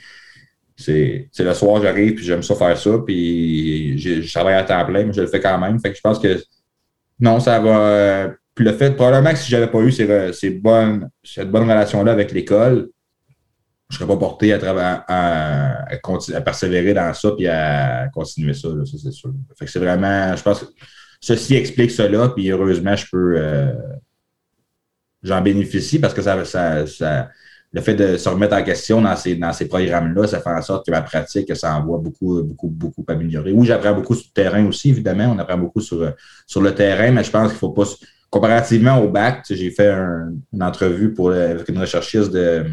C'est le soir, j'arrive, puis j'aime ça faire ça, puis je travaille à temps plein, mais je le fais quand même. Fait que je pense que non, ça va. Puis le fait, probablement que si je n'avais pas eu ces, bonnes, cette bonne relation-là avec l'école, je serais pas porté à, à, à, persévérer dans ça puis à continuer ça, ça c'est sûr. Fait que c'est vraiment, je pense que ceci explique cela, puis heureusement, je peux. Euh, j'en bénéficie parce que ça, ça, le fait de se remettre en question dans ces, dans ces programmes-là, ça fait en sorte que ma pratique s'envoie beaucoup, beaucoup, beaucoup améliorer. Oui, j'apprends beaucoup sur le terrain aussi, évidemment. On apprend beaucoup sur, sur le terrain, mais je pense qu'il faut pas. Comparativement au bac, j'ai fait une entrevue pour, avec une recherchiste de,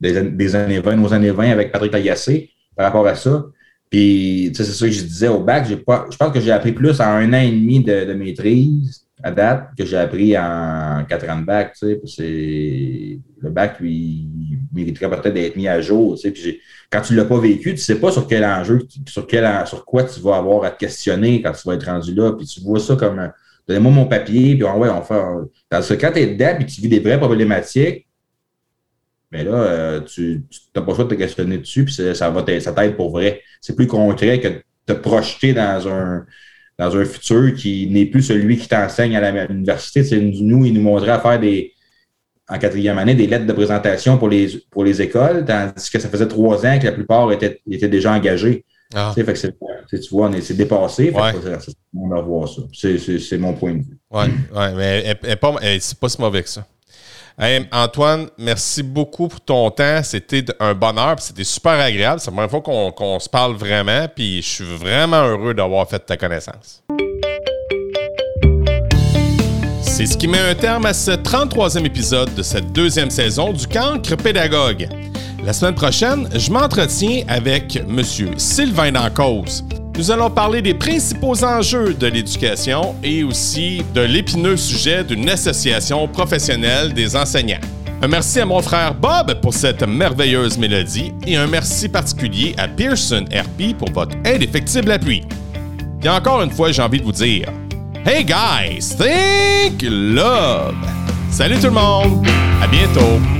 des, années 20, nos années 20 avec Patrick Lagacé par rapport à ça. Puis, c'est ça que je disais au bac. Pas, je pense que j'ai appris plus en un an et demi de, maîtrise à date que j'ai appris en quatre ans de bac. Le bac, lui, il mériterait peut-être d'être mis à jour. Puis quand tu ne l'as pas vécu, tu ne sais pas sur quel enjeu, sur, quel, sur quoi tu vas avoir à te questionner quand tu vas être rendu là. Puis tu vois ça comme donnez-moi mon papier, puis on, ouais, on fait. Parce que quand tu es et tu vis des vraies problématiques, mais là, euh, tu n'as pas le choix de te questionner dessus, puis ça, va ça t'aide pour vrai. C'est plus concret que de te projeter dans un, dans un futur qui n'est plus celui qui t'enseigne à l'université. Nous, il nous montrait à faire des, en quatrième année, des lettres de présentation pour les, pour les écoles, tandis que ça faisait trois ans que la plupart étaient, étaient déjà engagés. Ah. Fait que tu vois, c'est dépassé. on va voir ça. C'est mon point de vue. Oui, ouais, mais c'est pas si mauvais que ça. Antoine, merci beaucoup pour ton temps. C'était un bonheur, c'était super agréable. C'est la première fois qu'on se parle vraiment, puis je suis vraiment heureux d'avoir fait ta connaissance. C'est ce qui met un terme à ce 33e épisode de cette deuxième saison du Cancre Pédagogue. La semaine prochaine, je m'entretiens avec M. Sylvain Dancause. Nous allons parler des principaux enjeux de l'éducation et aussi de l'épineux sujet d'une association professionnelle des enseignants. Un merci à mon frère Bob pour cette merveilleuse mélodie et un merci particulier à Pearson RP pour votre indéfectible appui. Et encore une fois, j'ai envie de vous dire Hey guys, think love! Salut tout le monde! À bientôt!